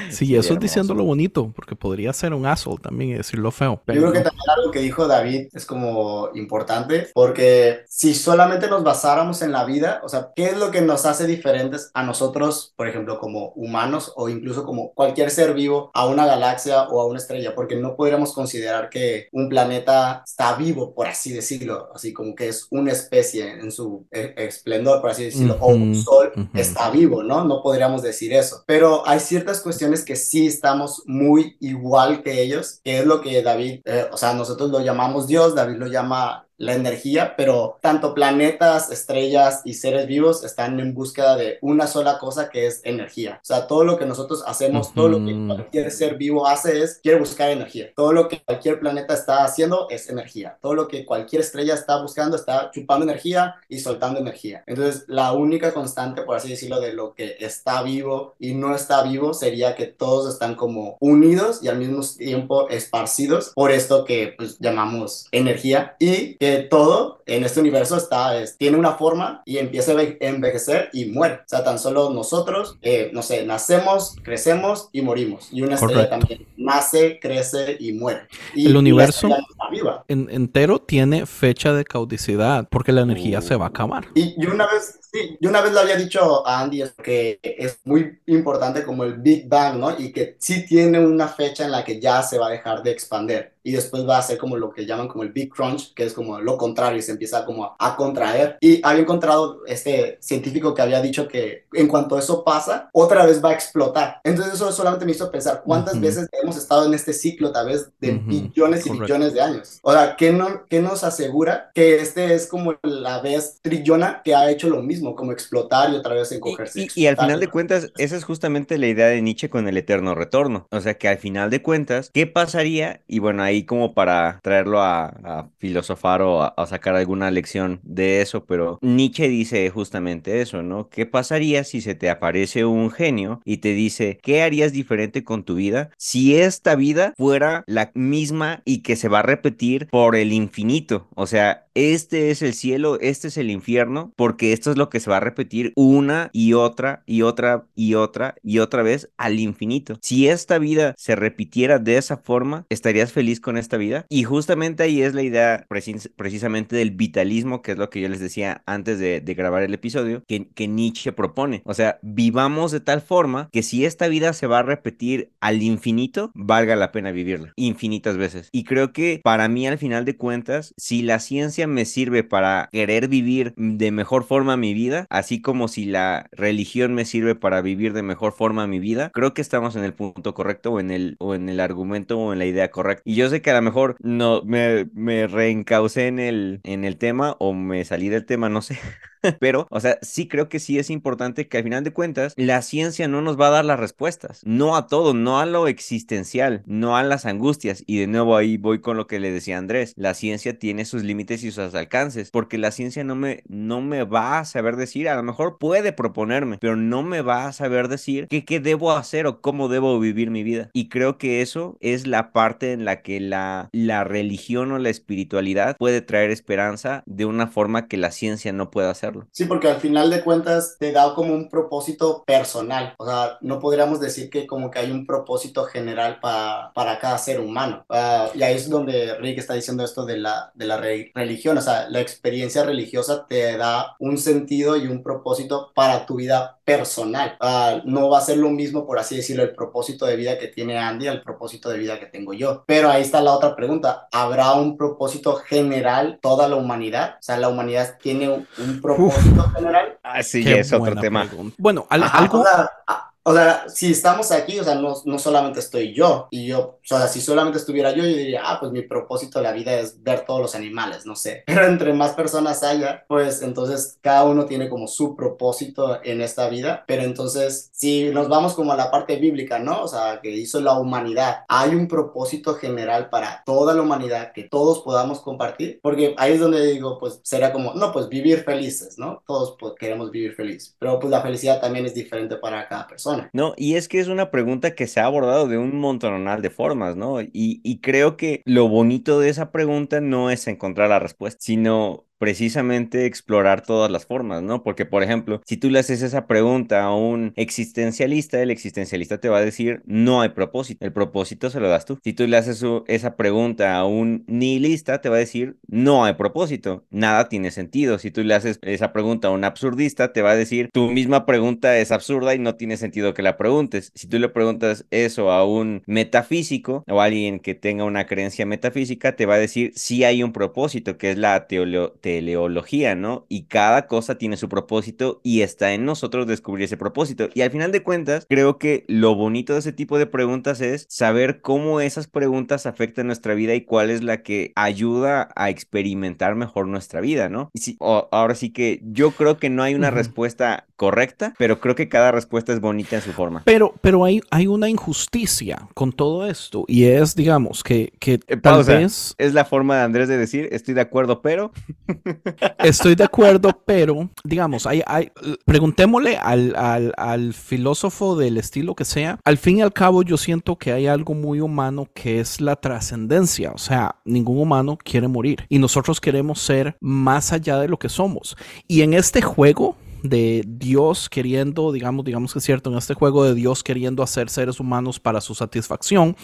Sí, eso es hermoso. diciéndolo bonito, porque podría ser un asshole también y decirlo feo. Yo creo que también algo que dijo David es como importante, porque si solamente nos basáramos en la vida, o sea, ¿qué es lo que nos hace diferentes a nosotros, por ejemplo, como humanos o incluso como cualquier ser vivo a una galaxia o a una estrella? Porque no podríamos considerar que un planeta está vivo, por así decirlo, así como que es una especie en su e- esplendor, por así decirlo, o un sol está vivo, ¿no? No podríamos decir eso. Pero hay ciertas cuestiones que sí estamos muy igual que ellos, que es lo que David, eh, o sea, nosotros lo llamamos Dios, David lo llama la energía, pero tanto planetas, estrellas y seres vivos están en búsqueda de una sola cosa que es energía. O sea, todo lo que nosotros hacemos, todo lo que cualquier ser vivo hace es quiere buscar energía. Todo lo que cualquier planeta está haciendo es energía. Todo lo que cualquier estrella está buscando está chupando energía y soltando energía. Entonces, la única constante, por así decirlo, de lo que está vivo y no está vivo sería que todos están como unidos y al mismo tiempo esparcidos por esto que pues llamamos energía y que todo en este universo está, es- tiene una forma y empieza a enve- envejecer y muere. O sea, tan solo nosotros, eh, no sé, nacemos, crecemos y morimos. Y una estrella Correcto. también nace, crece y muere. Y El universo- estrella viva. En- entero tiene fecha de caducidad porque la energía Uh. se va a acabar. Y una vez, sí, yo una vez le había dicho a Andy es que es muy importante como el Big Bang, ¿no? Y que sí tiene una fecha en la que ya se va a dejar de expander y después va a ser como lo que llaman como el Big Crunch, que es como lo contrario y se empieza como a, a contraer. Y había encontrado este científico que había dicho que en cuanto eso pasa, otra vez va a explotar. Entonces eso solamente me hizo pensar cuántas Ujú. veces hemos estado en este ciclo tal vez de Ujú, billones y correcto. billones de años. O sea, ¿qué, no, ¿qué nos asegura que este es como la vez trillona que ha hecho lo mismo? Mismo, como explotar y otra vez encogerse. Y, y, al final de cuentas, esa es justamente la idea de Nietzsche con el eterno retorno. O sea, que al final de cuentas, ¿qué pasaría? Y bueno, ahí como para traerlo a, a filosofar o a, a, sacar alguna lección de eso, pero Nietzsche dice justamente eso, ¿no? ¿Qué pasaría si se te aparece un genio y te dice, ¿qué harías diferente con tu vida si esta vida fuera la misma y que se va a repetir por el infinito? O sea, este es el cielo, este es el infierno, porque esto es lo que se va a repetir una y otra y otra y otra y otra vez al infinito. Si esta vida se repitiera de esa forma, ¿estarías feliz con esta vida? Y justamente ahí es la idea precis precisamente del vitalismo, que es lo que yo les decía antes de, de grabar el episodio, que, que Nietzsche propone. O sea, vivamos de tal forma que si esta vida se va a repetir al infinito, valga la pena vivirla infinitas veces. Y creo que para mí al final de cuentas, si la ciencia me sirve para querer vivir de mejor forma mi vida, así como si la religión me sirve para vivir de mejor forma mi vida, creo que estamos en el punto correcto o en el, o en el argumento o en la idea correcta. Y yo sé que a lo mejor no me, me reencaucé en el, en el tema o me salí del tema, no sé. Pero, o sea, sí creo que sí es importante que al final de cuentas la ciencia no nos va a dar las respuestas. No a todo, no a lo existencial, no a las angustias. Y de nuevo ahí voy con lo que le decía Andrés. La ciencia tiene sus límites y sus alcances, porque la ciencia no me, no me va a saber decir, a lo mejor puede proponerme, pero no me va a saber decir qué, qué debo hacer o cómo debo vivir mi vida. Y creo que eso es la parte en la que la, la religión o la espiritualidad puede traer esperanza de una forma que la ciencia no puede hacer. Sí, porque al final de cuentas te da como un propósito personal. O sea, no podríamos decir que como que hay un propósito general pa, para cada ser humano. Uh, y ahí es donde Rick está diciendo esto de la, de la re religión. O sea, la experiencia religiosa te da un sentido y un propósito para tu vida personal. Uh, no va a ser lo mismo, por así decirlo, el propósito de vida que tiene Andy al propósito de vida que tengo yo. Pero ahí está la otra pregunta. ¿Habrá un propósito general toda la humanidad? O sea, la humanidad tiene un, un propósito general. Ah, sí, es otro tema. Pregunta. Bueno, al, Ajá, algo. O sea, o sea, si estamos aquí, o sea, no, no solamente estoy yo, y yo, o sea, si solamente estuviera yo, yo diría, ah, pues mi propósito de la vida es ver todos los animales, no sé. Pero entre más personas haya, pues entonces cada uno tiene como su propósito en esta vida. Pero entonces, si nos vamos como a la parte bíblica, ¿no? O sea, que hizo la humanidad, hay un propósito general para toda la humanidad que todos podamos compartir, porque ahí es donde digo, pues será como, no, pues vivir felices, ¿no? Todos pues, queremos vivir feliz, pero pues la felicidad también es diferente para cada persona. No, y es que es una pregunta que se ha abordado de un montonal de formas, ¿no? Y, y creo que lo bonito de esa pregunta no es encontrar la respuesta, sino precisamente explorar todas las formas, ¿no? Porque, por ejemplo, si tú le haces esa pregunta a un existencialista, el existencialista te va a decir, no hay propósito, el propósito se lo das tú. Si tú le haces esa pregunta a un nihilista, te va a decir, no hay propósito, nada tiene sentido. Si tú le haces esa pregunta a un absurdista, te va a decir, tu misma pregunta es absurda y no tiene sentido que la preguntes. Si tú le preguntas eso a un metafísico o a alguien que tenga una creencia metafísica, te va a decir, sí hay un propósito, que es la teología teleología, ¿no? Y cada cosa tiene su propósito y está en nosotros descubrir ese propósito. Y al final de cuentas, creo que lo bonito de ese tipo de preguntas es saber cómo esas preguntas afectan nuestra vida y cuál es la que ayuda a experimentar mejor nuestra vida, ¿no? Y sí, o, ahora sí que yo creo que no hay una uh -huh. respuesta correcta, pero creo que cada respuesta es bonita en su forma. Pero, pero hay, hay una injusticia con todo esto y es, digamos, que, que Eh, tal pausa. vez... Es la forma de Andrés de decir, estoy de acuerdo, pero... Estoy de acuerdo, pero digamos, preguntémosle al, al, al, filósofo del estilo que sea. Al fin y al cabo, yo siento que hay algo muy humano que es la trascendencia. O sea, ningún humano quiere morir y nosotros queremos ser más allá de lo que somos. Y en este juego de Dios queriendo, digamos, digamos que es cierto, en este juego de Dios queriendo hacer seres humanos para su satisfacción,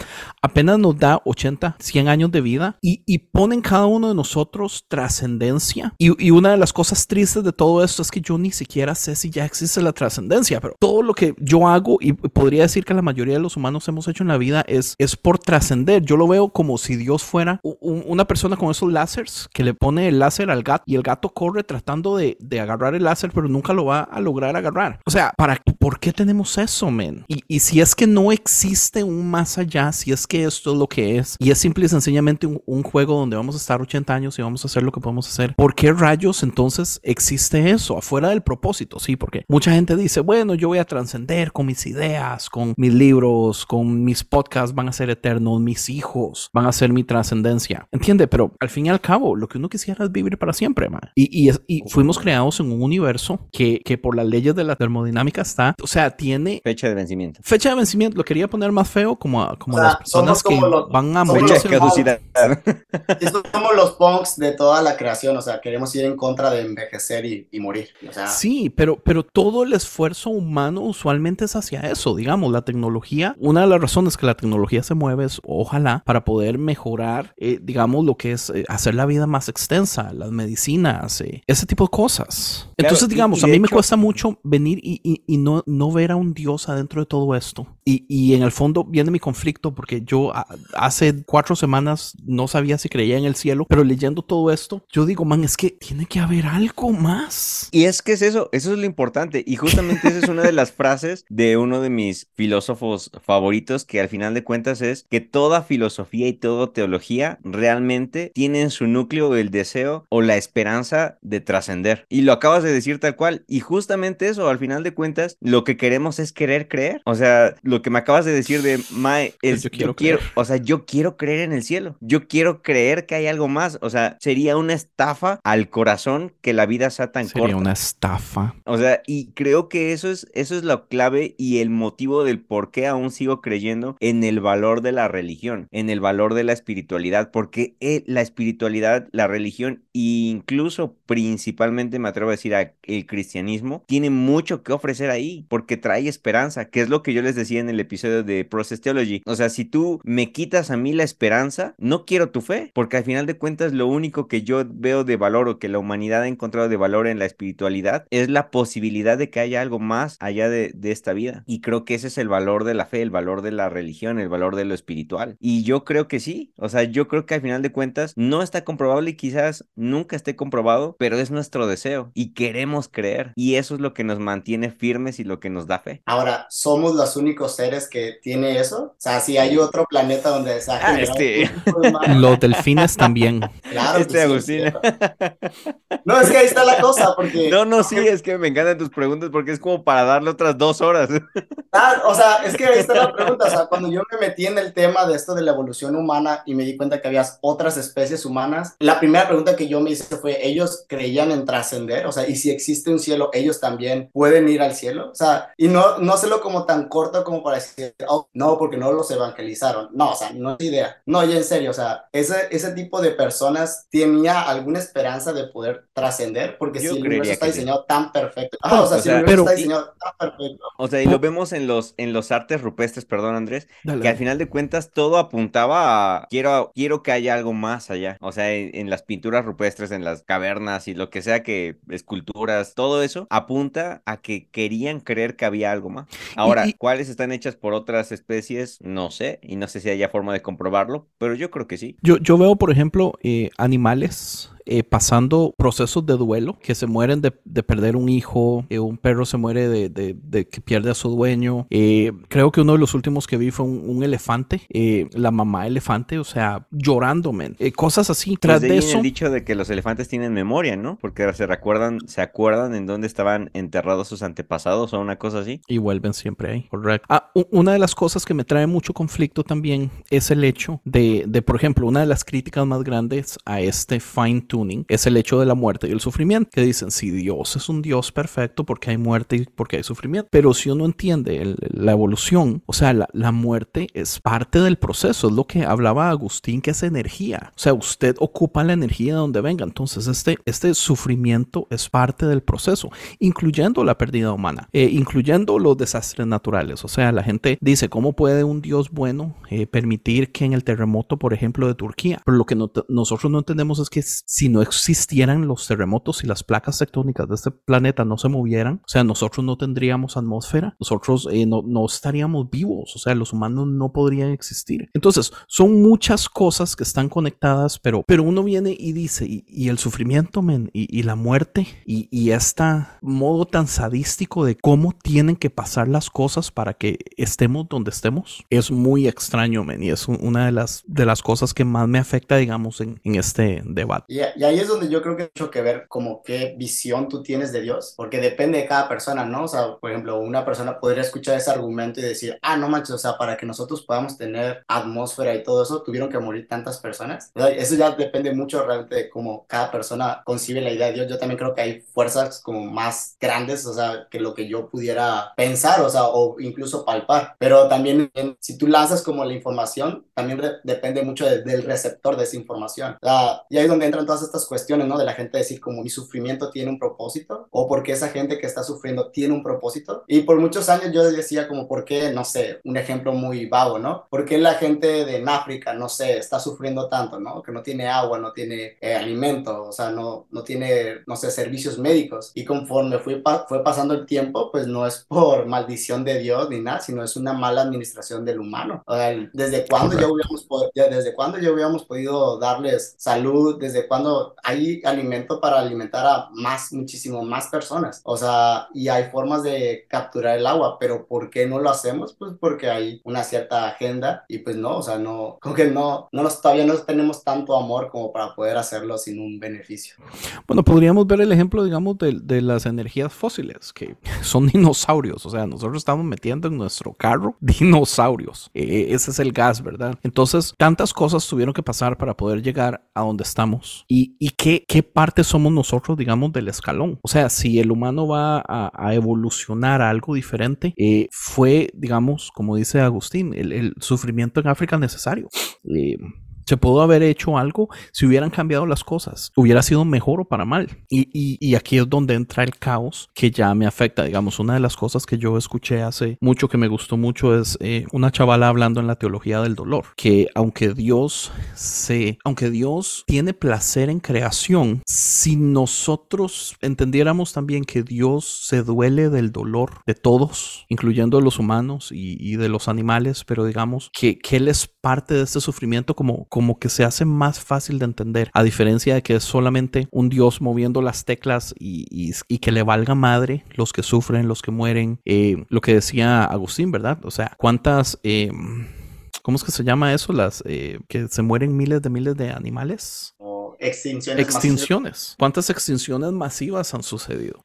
apenas nos da 80, 100 años de vida y, y pone cada uno de nosotros trascendencia. Y, y, una de las cosas tristes de todo esto es que yo ni siquiera sé si ya existe la trascendencia, pero todo lo que yo hago y podría decir que la mayoría de los humanos hemos hecho en la vida es, es por trascender. Yo lo veo como si Dios fuera un, una persona con esos láseres que le pone el láser al gato y el gato corre tratando de, de agarrar el láser, pero nunca nunca lo va a lograr agarrar. O sea, ¿para, ¿por qué tenemos eso, men? Y, y si es que no existe un más allá, si es que esto es lo que es, y es simple y sencillamente un, un juego donde vamos a estar 80 años y vamos a hacer lo que podemos hacer, ¿por qué rayos entonces existe eso? Afuera del propósito, sí, porque mucha gente dice, bueno, yo voy a trascender con mis ideas, con mis libros, con mis podcasts van a ser eternos, mis hijos van a ser mi trascendencia. ¿Entiende? Pero al fin y al cabo, lo que uno quisiera es vivir para siempre, man. Y, y, y fuimos creados en un universo que, que por las leyes de la termodinámica está, o sea, tiene Fecha de vencimiento. fecha de vencimiento. Lo quería poner más feo como a, como O a sea, las personas que los- van a morir. Caducidad. Estos somos los punks de toda la creación, o sea, queremos ir en contra de envejecer y, y morir. O sea, Sí, pero, pero todo el esfuerzo humano usualmente es hacia eso. Digamos, la tecnología, una de las razones que la tecnología se mueve es, ojalá, para poder mejorar, eh, digamos, lo que es eh, hacer la vida más extensa, las medicinas, eh, ese tipo de cosas. Entonces, digamos, y a mí me hecho- cuesta mucho venir y, y- y no, no ver a un Dios adentro de todo esto. Y, y en el fondo viene mi conflicto porque yo a- hace cuatro semanas no sabía si creía en el cielo, pero leyendo todo esto, yo digo, man, es que tiene que haber algo más. Y es que es eso, eso es lo importante. Y justamente esa es una de las frases de uno de mis filósofos favoritos, que al final de cuentas es que toda filosofía y toda teología realmente tiene en su núcleo el deseo o la esperanza de trascender. Y lo acabas de decir tal cual. Y justamente eso, al final de cuentas, lo que queremos es querer creer. O sea, lo que me acabas de decir de Mae es yo yo quiero quiero, creer. o sea, yo quiero creer en el cielo. Yo quiero creer que hay algo más. O sea, sería una estafa al corazón que la vida sea tan Sería corta. una estafa. O sea, y creo que eso es, eso es la clave y el motivo del por qué aún sigo creyendo en el valor de la religión, en el valor de la espiritualidad, porque eh, la espiritualidad, la religión e incluso principalmente me atrevo a decir a- el cristianismo, tiene mucho que ofrecer ahí, porque trae esperanza, que es lo que yo les decía en el episodio de Process Theology. O sea, si tú me quitas a mí la esperanza, no quiero tu fe, porque al final de cuentas lo único que yo veo de valor o que la humanidad ha encontrado de valor en la espiritualidad es la posibilidad de que haya algo más allá de, de esta vida. Y creo que ese es el valor de la fe, el valor de la religión, el valor de lo espiritual. Y yo creo que sí, o sea, yo creo que al final de cuentas no está comprobable y quizás nunca esté comprobado, pero es nuestro deseo y queremos creer. Y eso es lo que nos mantiene firmes y lo que nos da fe. ahora, ¿somos los únicos seres que tiene eso? O sea, si hay otro planeta donde se ha Ah, este. Los delfines también. claro Este sí, Agustín. es cierto. No, es que ahí está la cosa, porque... No, no, sí, es que me encantan tus preguntas porque es como para darle otras dos horas. Ah, o sea, es que ahí está la pregunta. O sea, cuando yo me metí en el tema de esto de la evolución humana y me di cuenta que había otras especies humanas, la primera pregunta que yo me hice fue, ¿ellos creían en trascender? O sea, ¿y si existe un cielo, ellos también pueden ir al cielo? O sea, y no, no hacerlo como tan corto como para decir, oh, no, porque no los evangelizaron. No, o sea, no es idea. No, ya en serio, o sea, ese, ese tipo de personas tenía alguna esperanza de poder trascender, porque Yo si el universo está que sí. diseñado tan perfecto. Ah, o sea, O si sea, el universo pero- está diseñado tan perfecto. O sea, y lo vemos en los, en los artes rupestres, perdón Andrés, Dale, que al final de cuentas todo apuntaba a quiero, quiero que haya algo más allá. O sea, en, en las pinturas rupestres, en las cavernas y lo que sea que esculturas, todo eso apunta a que querían creer que había algo más. Ahora, y- ¿cuáles están hechas por otras especies? No sé, y no sé si haya forma de comprobarlo, pero yo creo que sí. Yo, yo veo, por ejemplo, eh, animales eh, pasando procesos de duelo, que se mueren de, de perder un hijo, eh, un perro se muere de, de- de que pierde a su dueño. Eh, creo que uno de los últimos que vi fue un, un elefante, eh, la mamá elefante, o sea, llorando, men. Eh, cosas así. Pues Tras de de eso, el dicho de que los elefantes tienen memoria, ¿no? Porque se recuerdan, se acuerdan en dónde estaban enterrados sus antepasados o una cosa así. y vuelven siempre ahí, correcto. Ah, una de las cosas que me trae mucho conflicto también es el hecho de, de, por ejemplo, una de las críticas más grandes a este fine tuning es el hecho de la muerte y el sufrimiento, que dicen, si Dios es un Dios perfecto, porque hay muerte y porque hay sufrimiento? Pero si uno entiende el- la evolución, o sea, la, la muerte es parte del proceso, es lo que hablaba Agustín, que es energía. O sea, usted ocupa la energía de donde venga. Entonces, este, este sufrimiento es parte del proceso, incluyendo la pérdida humana, eh, incluyendo los desastres naturales. O sea, la gente dice, ¿cómo puede un Dios bueno eh, permitir que en el terremoto, por ejemplo, de Turquía? Pero lo que no nosotros no entendemos es que si si no existieran los terremotos y las placas tectónicas de este planeta no se movieran, o sea, nosotros no tendríamos atmósfera, nosotros eh, no, no estaríamos vivos, o sea, los humanos no podrían existir. Entonces, son muchas cosas que están conectadas, pero, pero uno viene y dice, y, el sufrimiento, men, y, la muerte, y, y este modo tan sadístico de cómo tienen que pasar las cosas para que estemos donde estemos, es muy extraño, men, y es una de las, de las cosas que más me afecta, digamos, en, en este debate. Y, y, ahí es donde yo creo que hay mucho que ver como qué visión tú tienes de Dios, porque depende de cada persona, ¿no? O sea, por ejemplo, una persona podría escuchar ese argumento y decir, ah, no manches, o sea, para que nosotros podamos tener atmósfera y todo eso, tuvieron que morir tantas personas. Eso ya depende mucho realmente de cómo cada persona concibe la idea de Dios. Yo también creo que hay fuerzas como más grandes, o sea, que lo que yo pudiera pensar, o sea, o incluso palpar. Pero también si tú lanzas como la información, también depende mucho del receptor de esa información. O sea, y ahí es donde entran todas estas cuestiones, ¿no? De la gente decir como mi sufrimiento tiene un propósito o porque esa gente que está sufriendo tiene un propósito. Y por muchos años yo decía como, ¿por qué? No sé, un ejemplo muy vago, ¿no? ¿Por qué la gente de África, no sé, está sufriendo tanto, ¿no? Que no tiene agua, no tiene eh, alimento, o sea, no, no tiene, no sé, servicios médicos. Y conforme fue, fue pasando el tiempo, pues no es por maldición de Dios ni nada, sino es una mala administración del humano. O sea, ¿desde cuándo ya hubiéramos, desde cuándo ya hubiéramos podido darles salud? ¿Desde cuándo hay alimento para alimentar a más, muchísimo más personas? O sea, y hay formas de capturar el agua, pero ¿por qué no lo hacemos? Pues porque hay una cierta agenda y pues no, o sea, no, como que no, no nos, todavía no tenemos tanto amor como para poder hacerlo sin un beneficio. Bueno, podríamos ver el ejemplo, digamos, de, de las energías fósiles, que son dinosaurios, o sea, nosotros estamos metiendo en nuestro carro dinosaurios. E, ese es el gas, ¿verdad? Entonces, tantas cosas tuvieron que pasar para poder llegar a donde estamos. ¿Y, qué, parte somos nosotros, digamos, del escalón? O sea, si el humano va a, evolucionar a algo diferente, eh, fue, digamos, como dice Agustín, el, el sufrimiento en África necesario. Eh, se pudo haber hecho algo si hubieran cambiado las cosas. Hubiera sido mejor o para mal. Y, y, aquí es donde entra el caos que ya me afecta. Digamos, una de las cosas que yo escuché hace mucho que me gustó mucho es eh, una chavala hablando en la teología del dolor. Que aunque Dios se, aunque Dios tiene placer en creación, si nosotros entendiéramos también que Dios se duele del dolor de todos, incluyendo los humanos y, y de los animales, pero digamos que, que Él es parte de este sufrimiento como como que se hace más fácil de entender, a diferencia de que es solamente un Dios moviendo las teclas y, que le valga madre los que sufren, los que mueren. Eh, lo que decía Agustín, ¿verdad? O sea, cuántas... Eh, ¿Cómo es que se llama eso? Las eh, que se mueren miles de miles de animales. O extinciones. Extinciones. ¿Cuántas extinciones masivas han sucedido?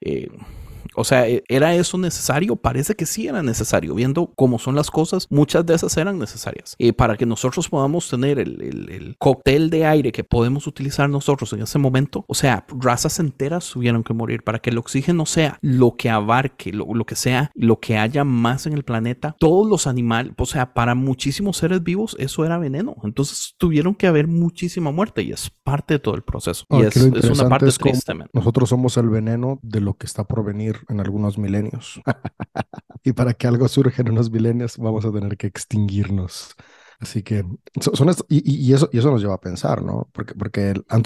O sea, ¿e-, ¿era eso necesario? Parece que sí era necesario. Viendo cómo son las cosas, muchas de esas eran necesarias. Y para que nosotros podamos tener el, el, cóctel de aire que podemos utilizar nosotros en ese momento, o sea, razas enteras tuvieron que morir para que el oxígeno sea lo que abarque, lo, lo que sea, lo que haya más en el planeta. Todos los animales, o sea, para muchísimos seres vivos, eso era veneno. Entonces tuvieron que haber muchísima muerte y es parte de todo el proceso. y es, es, una parte triste. Nosotros somos el veneno de lo que está por venir en algunos milenios. y para que algo surja en unos milenios, vamos a tener que extinguirnos. Así que son y, eso, y eso nos lleva a pensar, ¿no? Porque, porque el al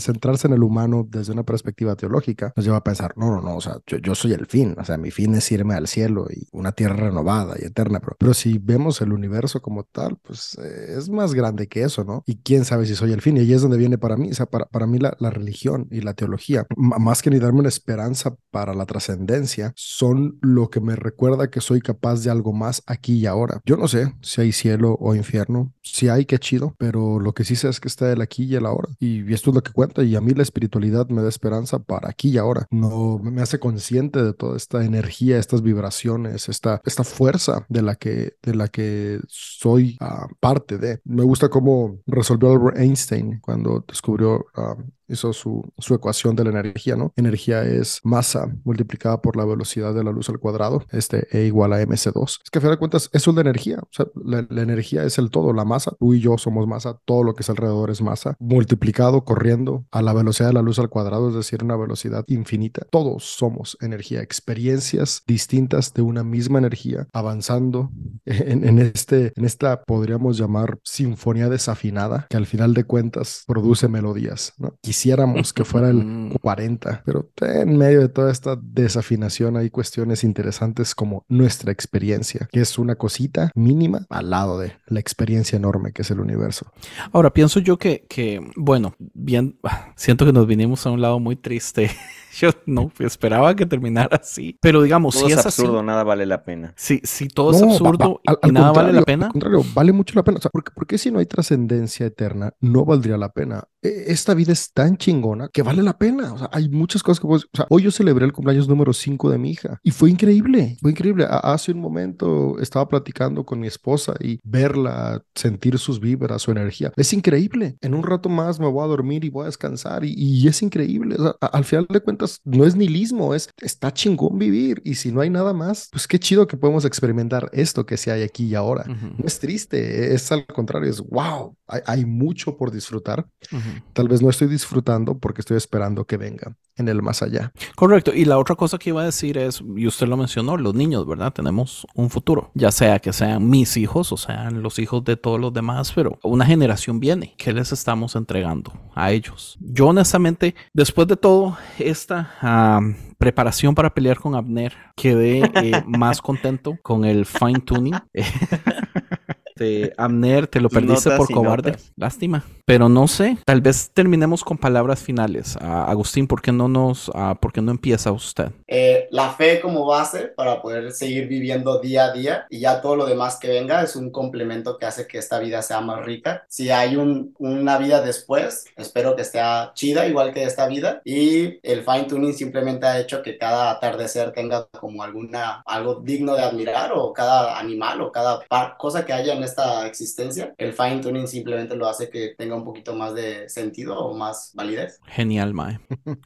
centrarse en el humano desde una perspectiva teológica, nos lleva a pensar, no, no, no, o sea, yo, yo soy el fin, o sea, mi fin es irme al cielo y una tierra renovada y eterna, pero, pero si vemos el universo como tal, pues eh, es más grande que eso, ¿no? Y quién sabe si soy el fin, y ahí es donde viene para mí, o sea, para, para mí la, la religión y la teología, más que ni darme una esperanza para la trascendencia, son lo que me recuerda que soy capaz de algo más aquí y ahora. Yo no sé si hay cielo o infierno, si hay, qué chido, pero lo que sí sé es que está el aquí y el ahora. Y esto es lo que cuenta. Y a mí la espiritualidad me da esperanza para aquí y ahora. No me hace consciente de toda esta energía, estas vibraciones, esta, esta fuerza de la que, de la que soy ah, parte de. Me gusta cómo resolvió Albert Einstein cuando descubrió uh, hizo su, su ecuación de la energía, ¿no? Energía es masa multiplicada por la velocidad de la luz al cuadrado, este E igual a mc2. Es que a fin de cuentas, es la energía, o sea, la, energía es el todo, la masa masa, tú y yo somos masa, todo lo que es alrededor es masa, multiplicado corriendo a la velocidad de la luz al cuadrado, es decir, una velocidad infinita. Todos somos energía, experiencias distintas de una misma energía, avanzando en, en este, en esta, podríamos llamar, sinfonía desafinada, que al final de cuentas produce melodías. ¿no? Quisiéramos que fuera el 40, pero en medio de toda esta desafinación hay cuestiones interesantes como nuestra experiencia, que es una cosita mínima al lado de la experiencia enorme que es el universo. Ahora, pienso yo que, que bueno, bien, siento que nos vinimos a un lado muy triste. Yo no esperaba que terminara así. Pero digamos, Todo si es absurdo, así. nada vale la pena. Si, si todo es No, absurdo va- al- y al nada vale la pena. Al contrario, vale mucho la pena. O sea, ¿por qué, por qué si no hay trascendencia eterna, no valdría la pena? E- Esta vida es tan chingona que vale la pena. O sea, hay muchas cosas que puedes... O sea, hoy yo celebré el cumpleaños número 5 de mi hija y fue increíble. Fue increíble. A- hace un momento estaba platicando con mi esposa y verla, sentir sus vibras, su energía. Es increíble. En un rato más me voy a dormir y voy a descansar y, y es increíble. O sea, a- al final de cuentas, no es nihilismo, es está chingón vivir. Y si no hay nada más, pues qué chido que podemos experimentar esto que sí hay aquí y ahora. Ujú, No es triste, es al contrario, es wow, hay, hay mucho por disfrutar. ujú. Tal vez no estoy disfrutando porque estoy esperando que venga en el más allá. Correcto. Y la otra cosa que iba a decir es, y usted lo mencionó, los niños, ¿verdad? Tenemos un futuro. Ya sea que sean mis hijos o sean los hijos de todos los demás, pero una generación viene. ¿Qué les estamos entregando a ellos? Yo honestamente, después de todo esta ah, preparación para pelear con Abner, quedé eh, más contento con el fine tuning. Este, Abner, te lo perdiste Notas por cobarde. notas. Lástima. Pero no sé, tal vez terminemos con palabras finales. Agustín, ¿por qué no nos, por qué no empieza usted? Eh, la fe como base para poder seguir viviendo día a día y ya todo lo demás que venga es un complemento que hace que esta vida sea más rica. Si hay un, una vida después, espero que esté chida igual que esta vida y el fine tuning simplemente ha hecho que cada atardecer tenga como alguna algo digno de admirar o cada animal o cada par- cosa que haya en esta existencia. El fine tuning simplemente lo hace que tenga un poquito más de sentido o más validez. Genial, Mae.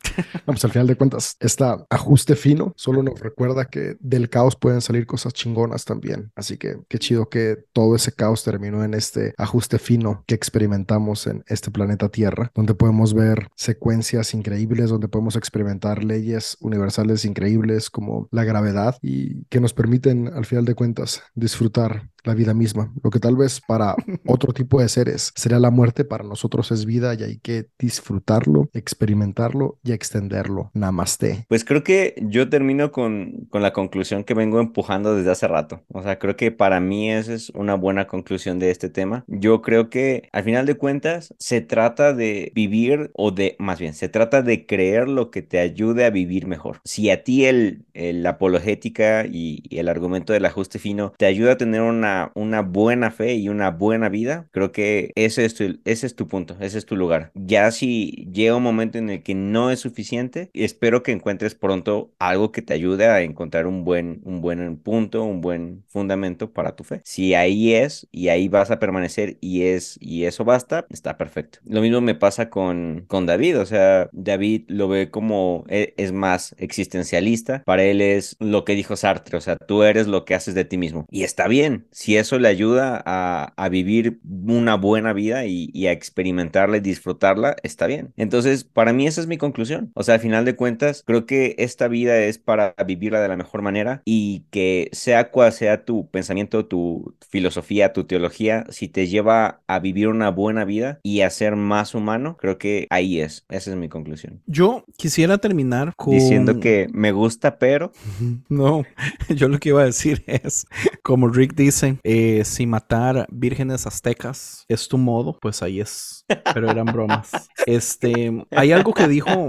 No, pues al final de cuentas, este ajuste fino solo nos recuerda que del caos pueden salir cosas chingonas también. Así que qué chido que todo ese caos terminó en este ajuste fino que experimentamos en este planeta Tierra, donde podemos ver secuencias increíbles, donde podemos experimentar leyes universales increíbles como la gravedad y que nos permiten al final de cuentas disfrutar la vida misma. Lo que tal vez para otro tipo de seres sería la muerte, para nosotros es vida y hay que disfrutarlo, experimentarlo y extenderlo. Namaste. Pues creo que yo termino con, con la conclusión que vengo empujando desde hace rato. O sea, creo que para mí esa es una buena conclusión de este tema. Yo creo que al final de cuentas se trata de vivir o de, más bien, se trata de creer lo que te ayude a vivir mejor. Si a ti el, el- la apologética y, y el argumento del ajuste fino te ayuda a tener una, una buena fe y una buena vida, creo que ese es tu, ese es tu punto, ese es tu lugar. Ya si llega un momento en el que no es suficiente, espero que encuentres pronto algo que te ayude a encontrar un buen, un buen punto, un buen fundamento para tu fe. Si ahí es y ahí vas a permanecer y es y eso basta, está perfecto. Lo mismo me pasa con, con David, o sea, David lo ve como e- es más existencialista, para él es lo que dijo Sartre, o sea, tú eres lo que haces de ti mismo. Y está bien, si eso le ayuda a, a vivir una buena vida y, y a experimentarla y disfrutarla, está bien. Entonces, para mí esa es mi conclusión. O sea, al final de cuentas, creo que esta vida es para vivirla de la mejor manera y que sea cual sea tu pensamiento, tu filosofía, tu teología, si te lleva a vivir una buena vida y a ser más humano, creo que ahí es. Esa es mi conclusión. Yo quisiera terminar con... Diciendo que me gusta, pero No, yo lo que iba a decir es, como Rick dice, eh, si matar vírgenes aztecas es tu modo, pues ahí es. Pero eran bromas. Este, hay algo que dijo,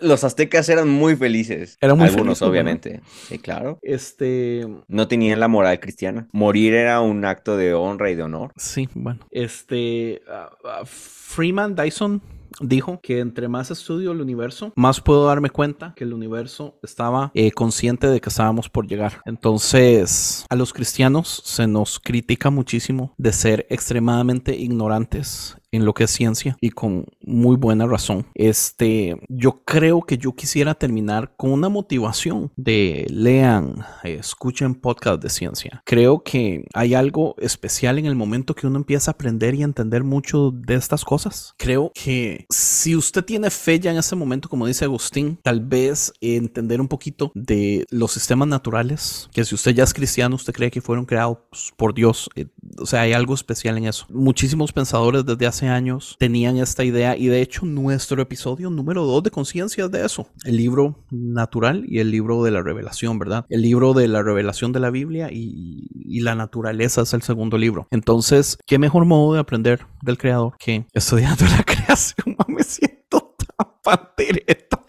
los aztecas eran muy felices. Eran muy Algunos, obviamente. Sí, claro. este, No tenían la moral cristiana. Morir era un acto de honra y de honor. sí, bueno, este, ah, ah, Freeman Dyson dijo que entre más estudio el universo, más puedo darme cuenta que el universo estaba eh, consciente de que estábamos por llegar. Entonces, a los cristianos se nos critica muchísimo de ser extremadamente ignorantes en lo que es ciencia y con muy buena razón. Este, yo creo que yo quisiera terminar con una motivación de lean, escuchen podcast de ciencia. Creo que hay algo especial en el momento que uno empieza a aprender y entender mucho de estas cosas. Creo que si usted tiene fe ya en ese momento, como dice Agustín, tal vez entender un poquito de los sistemas naturales, que si usted ya es cristiano, usted cree que fueron creados por Dios. Eh, o sea, hay algo especial en eso. Muchísimos pensadores desde hace años tenían esta idea y de hecho nuestro episodio número 2 de conciencia es de eso. El libro natural y el libro de la revelación, ¿verdad? El libro de la revelación de la Biblia y, la naturaleza es el segundo libro. Entonces, ¿qué mejor modo de aprender del creador que estudiando la creación? Me siento tan pantereta.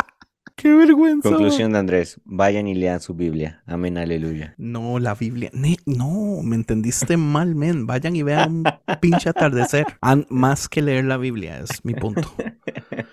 Qué vergüenza. Conclusión de Andrés, vayan y lean su Biblia. Amén, aleluya. No, la Biblia. Ne- no, me entendiste mal, men. Vayan y vean un pinche atardecer. Más que leer la Biblia, es mi punto.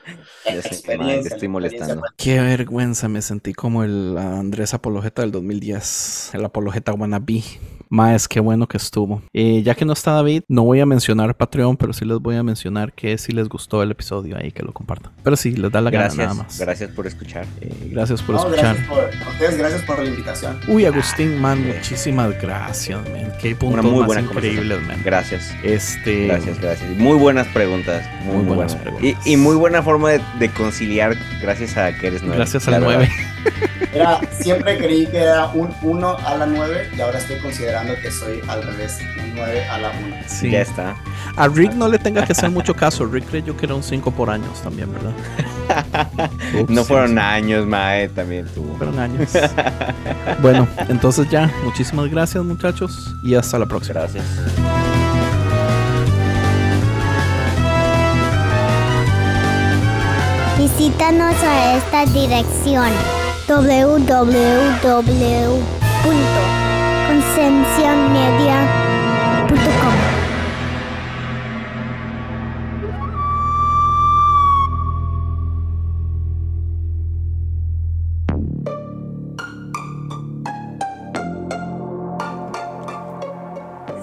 Ya sé, mae, te estoy molestando. Qué vergüenza, me sentí como el Andrés Apologeta del 2010, el Apologeta wannabe. Más, qué bueno que estuvo. Eh, ya que no está David, no voy a mencionar Patreon, pero sí les voy a mencionar que si les gustó el episodio ahí, que lo compartan. Pero sí, les da la gana nada más. gracias por escuchar. Eh, gracias por No, escuchar. gracias por, a ustedes, gracias por la invitación. Uy, Agustín, man, muchísimas gracias, man. Qué muy más buena increíbles, conversación. man. Gracias. Este. Gracias, gracias. Muy buenas preguntas. Muy, buenas buenas. preguntas. Y, y muy buena forma de, de conciliar gracias a que eres nueve. Gracias la al verdad. 9. Era, siempre creí que era un 1 a la 9 y ahora estoy considerando que soy al revés, un 9 a la 1. Sí. Ya está. A Rick no le tenga que hacer mucho caso. Rick creyó que era un 5 por años también, ¿verdad? Ups, no fueron sí. años, Mae, también tuvo. Fueron años. bueno, entonces ya, muchísimas gracias muchachos y hasta la próxima. Gracias. Visítanos a esta dirección www.concienciamedia.com